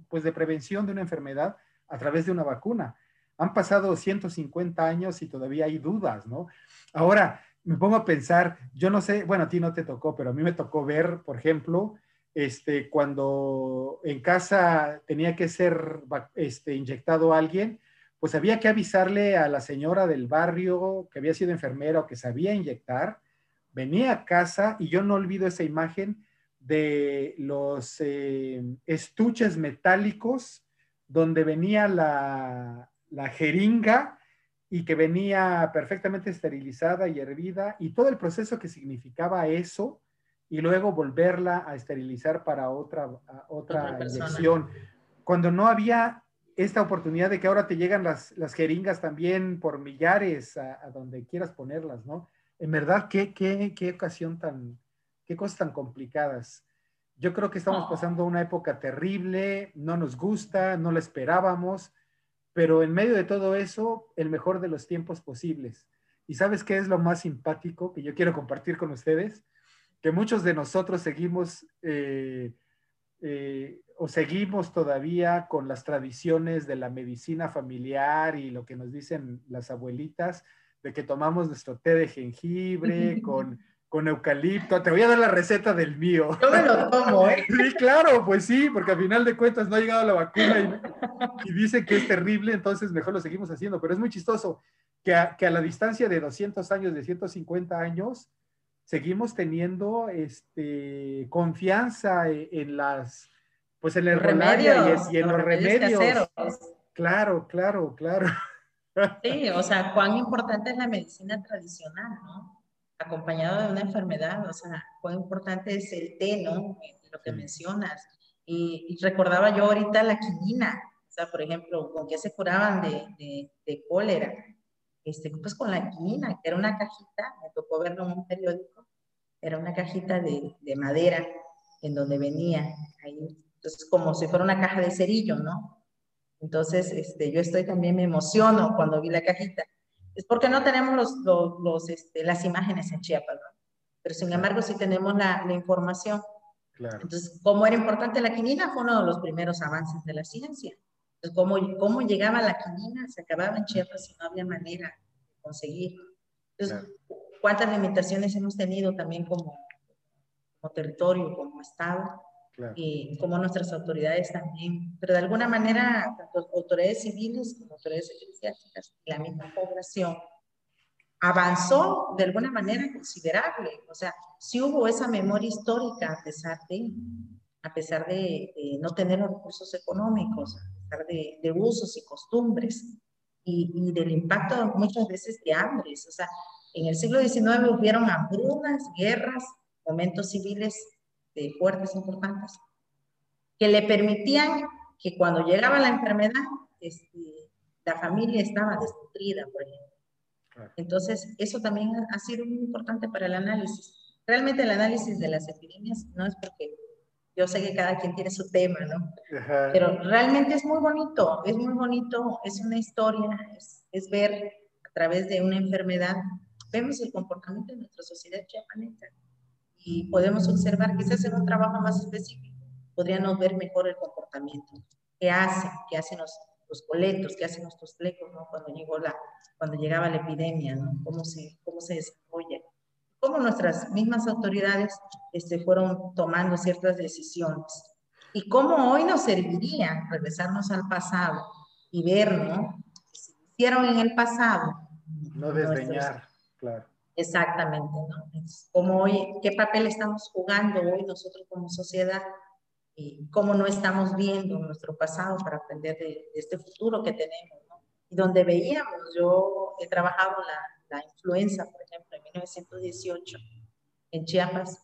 S1: pues de prevención de una enfermedad a través de una vacuna. Han pasado 150 años y todavía hay dudas, ¿no? Ahora, me pongo a pensar, yo no sé, bueno, a ti no te tocó, pero a mí me tocó ver, por ejemplo, este, cuando en casa tenía que ser este, inyectado alguien, pues había que avisarle a la señora del barrio que había sido enfermera o que sabía inyectar, venía a casa y yo no olvido esa imagen de los eh, estuches metálicos donde venía la, la jeringa y que venía perfectamente esterilizada y hervida y todo el proceso que significaba eso y luego volverla a esterilizar para otra, otra, inyección. Cuando no había esta oportunidad de que ahora te llegan las, las jeringas también por millares a, donde quieras ponerlas, ¿no? En verdad, qué, qué, qué ocasión tan, qué cosas tan complicadas. Yo creo que estamos pasando una época terrible, no nos gusta, no la esperábamos, pero en medio de todo eso, el mejor de los tiempos posibles. ¿Y sabes qué es lo más simpático que yo quiero compartir con ustedes? Que muchos de nosotros seguimos eh, eh, o seguimos todavía con las tradiciones de la medicina familiar y lo que nos dicen las abuelitas, de que tomamos nuestro té de jengibre con con eucalipto. Te voy a dar la receta del mío.
S2: Yo me lo tomo, ¿eh?
S1: Sí, claro, pues sí, porque al final de cuentas no ha llegado la vacuna y, dice que es terrible, entonces mejor lo seguimos haciendo. Pero es muy chistoso que a, que a la distancia de 200 años, de 150 años, seguimos teniendo este, confianza e, en, las, pues en el remedio y, en los, remedios. Claro, claro, claro.
S2: Sí, o sea, cuán importante es la medicina tradicional, ¿no? Acompañado de una enfermedad, o sea, cuán importante es el té, ¿no? Lo que mencionas. Y, recordaba yo ahorita la quinina, o sea, por ejemplo, con qué se curaban de, de, cólera. Este, pues con la quinina, que era una cajita, me tocó verlo en un periódico, era una cajita de, de madera en donde venía, ahí, entonces como si fuera una caja de cerillo, ¿no? Entonces, este, yo estoy también, me emociono cuando vi la cajita es porque no tenemos los, los, este, las imágenes en Chiapas, ¿no? Pero sin embargo sí tenemos la, la información. Claro. Entonces, ¿cómo era importante la quinina? Fue uno de los primeros avances de la ciencia. Entonces, ¿cómo, cómo llegaba la quinina? Se acababa en Chiapas y no había manera de conseguir. Entonces, ¿cuántas limitaciones hemos tenido también como, como territorio, como Estado? Y como nuestras autoridades también, pero de alguna manera, tanto autoridades civiles como autoridades eclesiásticas y la misma población avanzó de alguna manera considerable. O sea, sí hubo esa memoria histórica a pesar de, a pesar de, no tener recursos económicos, a pesar de, de usos y costumbres y, y, del impacto muchas veces de hambres. O sea, en el siglo XIX hubieron hambrunas, guerras, momentos civiles fuertes importantes, que le permitían que cuando llegaba la enfermedad, este, la familia estaba desnutrida, por ejemplo. Entonces, eso también ha sido muy importante para el análisis. Realmente el análisis de las epidemias no es porque yo sé que cada quien tiene su tema, ¿no? Pero realmente es muy bonito, es muy bonito, es una historia, es, es, ver a través de una enfermedad, vemos el comportamiento de nuestra sociedad chiapaneca y podemos observar, quizás en un trabajo más específico, podríamos ver mejor el comportamiento. ¿Qué hace? ¿Qué hacen los, los coletos? ¿Qué hacen nuestros flecos ¿no? cuando, llegó la, cuando llegaba la epidemia? ¿no? ¿Cómo, se, ¿Cómo se desarrolla? Cómo nuestras mismas autoridades este, fueron tomando ciertas decisiones. Y cómo hoy nos serviría regresarnos al pasado y ver, ¿no? Que se hicieron en el pasado.
S1: No desdeñar, claro
S2: Exactamente, ¿no? Es como hoy, ¿qué papel estamos jugando hoy nosotros como sociedad? Y cómo no estamos viendo nuestro pasado para aprender de, este futuro que tenemos, ¿no? Y donde veíamos, yo he trabajado la, la influenza, por ejemplo, en 1918 en Chiapas,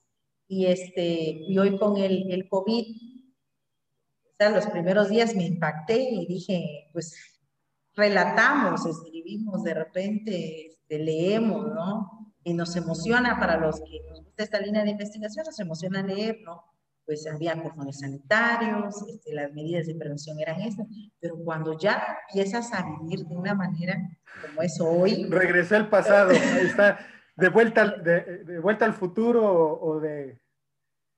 S2: y, este, y hoy con el, el COVID, los primeros días me impacté y dije, pues relatamos, de repente este, leemos, ¿no? y nos emociona para los que nos gusta esta línea de investigación, nos emociona leer, ¿no? Pues había cordones sanitarios, este, las medidas de prevención eran estas, pero cuando ya empiezas a vivir de una manera como es hoy.
S1: Regresó al pasado, ahí está, de vuelta, de, de vuelta al futuro o de.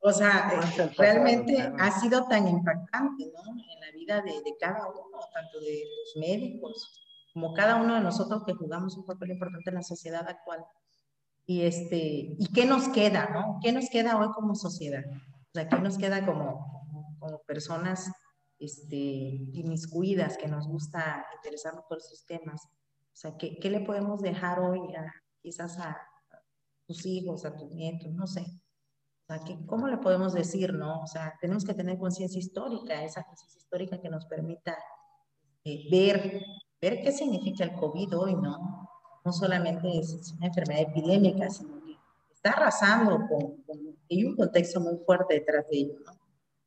S2: O sea, realmente ha sido tan impactante, ¿no? En la vida de, de cada uno, tanto de los médicos como cada uno de nosotros que jugamos un papel importante en la sociedad actual. Y, este, ¿Y qué nos queda, no? ¿Qué nos queda hoy como sociedad? O sea, ¿qué nos queda como, como personas este, inmiscuidas que nos gusta interesarnos por estos temas? O sea, ¿qué, ¿qué, le podemos dejar hoy a, quizás a, tus hijos, a tus nietos? No sé. O sea, ¿qué, ¿cómo le podemos decir, no? O sea, tenemos que tener conciencia histórica, esa conciencia histórica que nos permita eh, ver, ver qué significa el COVID hoy, ¿no? no solamente es una enfermedad epidémica, sino que está arrasando con, y un contexto muy fuerte detrás de ello, ¿no?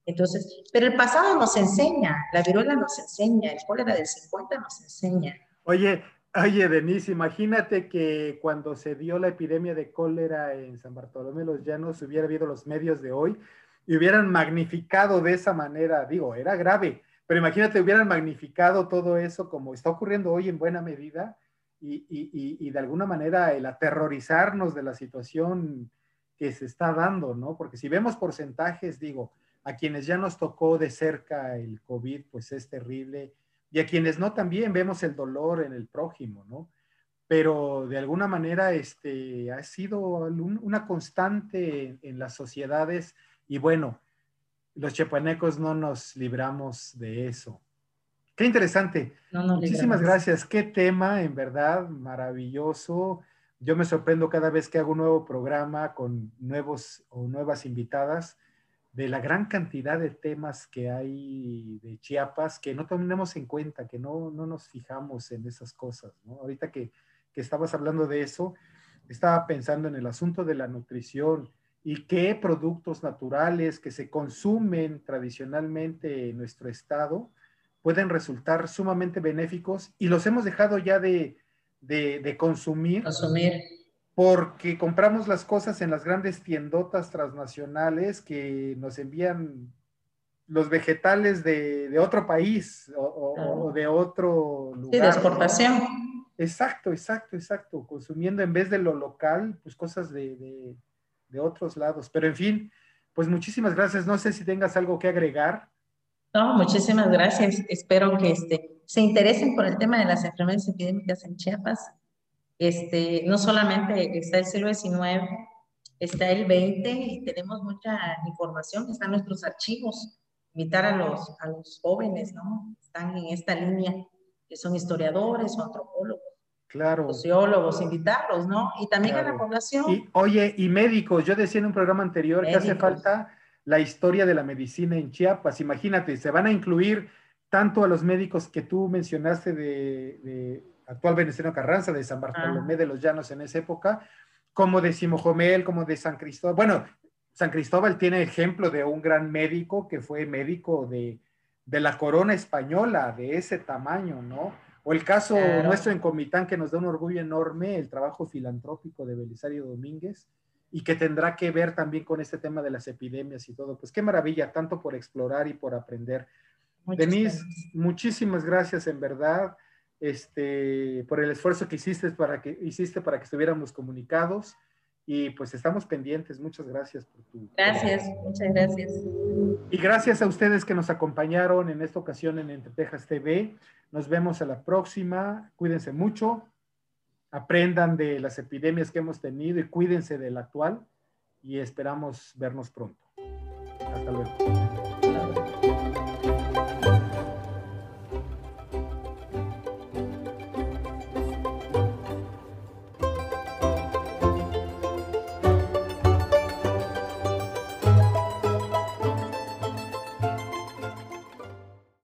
S2: Entonces, pero el pasado nos enseña, la viruela nos enseña, el cólera del 50 nos enseña.
S1: Oye, oye, Denise, imagínate que cuando se dio la epidemia de cólera en San Bartolomé los Llanos hubiera habido los medios de hoy y hubieran magnificado de esa manera, digo, era grave, pero imagínate, hubieran magnificado todo eso como está ocurriendo hoy en buena medida y, y, y, de alguna manera el aterrorizarnos de la situación que se está dando, ¿no? Porque si vemos porcentajes, digo, a quienes ya nos tocó de cerca el COVID, pues es terrible, y a quienes no también vemos el dolor en el prójimo, ¿no? Pero de alguna manera este, ha sido una constante en, las sociedades y bueno, los chepanecos no nos libramos de eso. Qué interesante. Muchísimas gracias. Qué tema, en verdad, maravilloso. Yo me sorprendo cada vez que hago un nuevo programa con nuevos o nuevas invitadas de la gran cantidad de temas que hay de Chiapas que no tenemos en cuenta, que no, no nos fijamos en esas cosas. ¿no? Ahorita que, que estabas hablando de eso, estaba pensando en el asunto de la nutrición y qué productos naturales que se consumen tradicionalmente en nuestro estado pueden resultar sumamente benéficos y los hemos dejado ya de, de, de consumir.
S2: Consumir
S1: porque compramos las cosas en las grandes tiendotas transnacionales que nos envían los vegetales de, otro país o, de otro lugar.
S2: Sí, de exportación.
S1: Exacto, exacto, exacto. Consumiendo en vez de lo local, pues cosas de, de, otros lados. Pero en fin, pues muchísimas gracias. No sé si tengas algo que agregar.
S2: No, muchísimas gracias. Espero que este, se interesen por el tema de las enfermedades epidémicas en Chiapas este, no solamente está el siglo XIX, está el XX y tenemos mucha información, están nuestros archivos. Invitar a los, a los jóvenes, ¿no? Están en esta línea, que son historiadores o antropólogos.
S1: Claro.
S2: Sociólogos, invitarlos, ¿no? Y también a la población.
S1: Y, oye, y médicos, yo decía en un programa anterior que hace falta la historia de la medicina en Chiapas. Imagínate, se van a incluir tanto a los médicos que tú mencionaste de actual Veneciano Carranza, de San Bartolomé ah. de los Llanos en esa época, como de Simojomel, como de San Cristóbal. Bueno, San Cristóbal tiene ejemplo de un gran médico que fue médico de, la corona española, de ese tamaño, ¿no? O el caso nuestro en Comitán, que nos da un orgullo enorme, el trabajo filantrópico de Belisario Domínguez, y que tendrá que ver también con este tema de las epidemias y todo. Pues qué maravilla, tanto por explorar y por aprender. Denise, muchísimas gracias en verdad este, por el esfuerzo que hiciste para que, hiciste para que estuviéramos comunicados y pues estamos pendientes. Muchas gracias por tu...
S2: Gracias, muchas gracias.
S1: Y gracias a ustedes que nos acompañaron en esta ocasión en Entre Texas TV. Nos vemos a la próxima. Cuídense mucho. Aprendan de las epidemias que hemos tenido y cuídense del actual y esperamos vernos pronto. Hasta luego.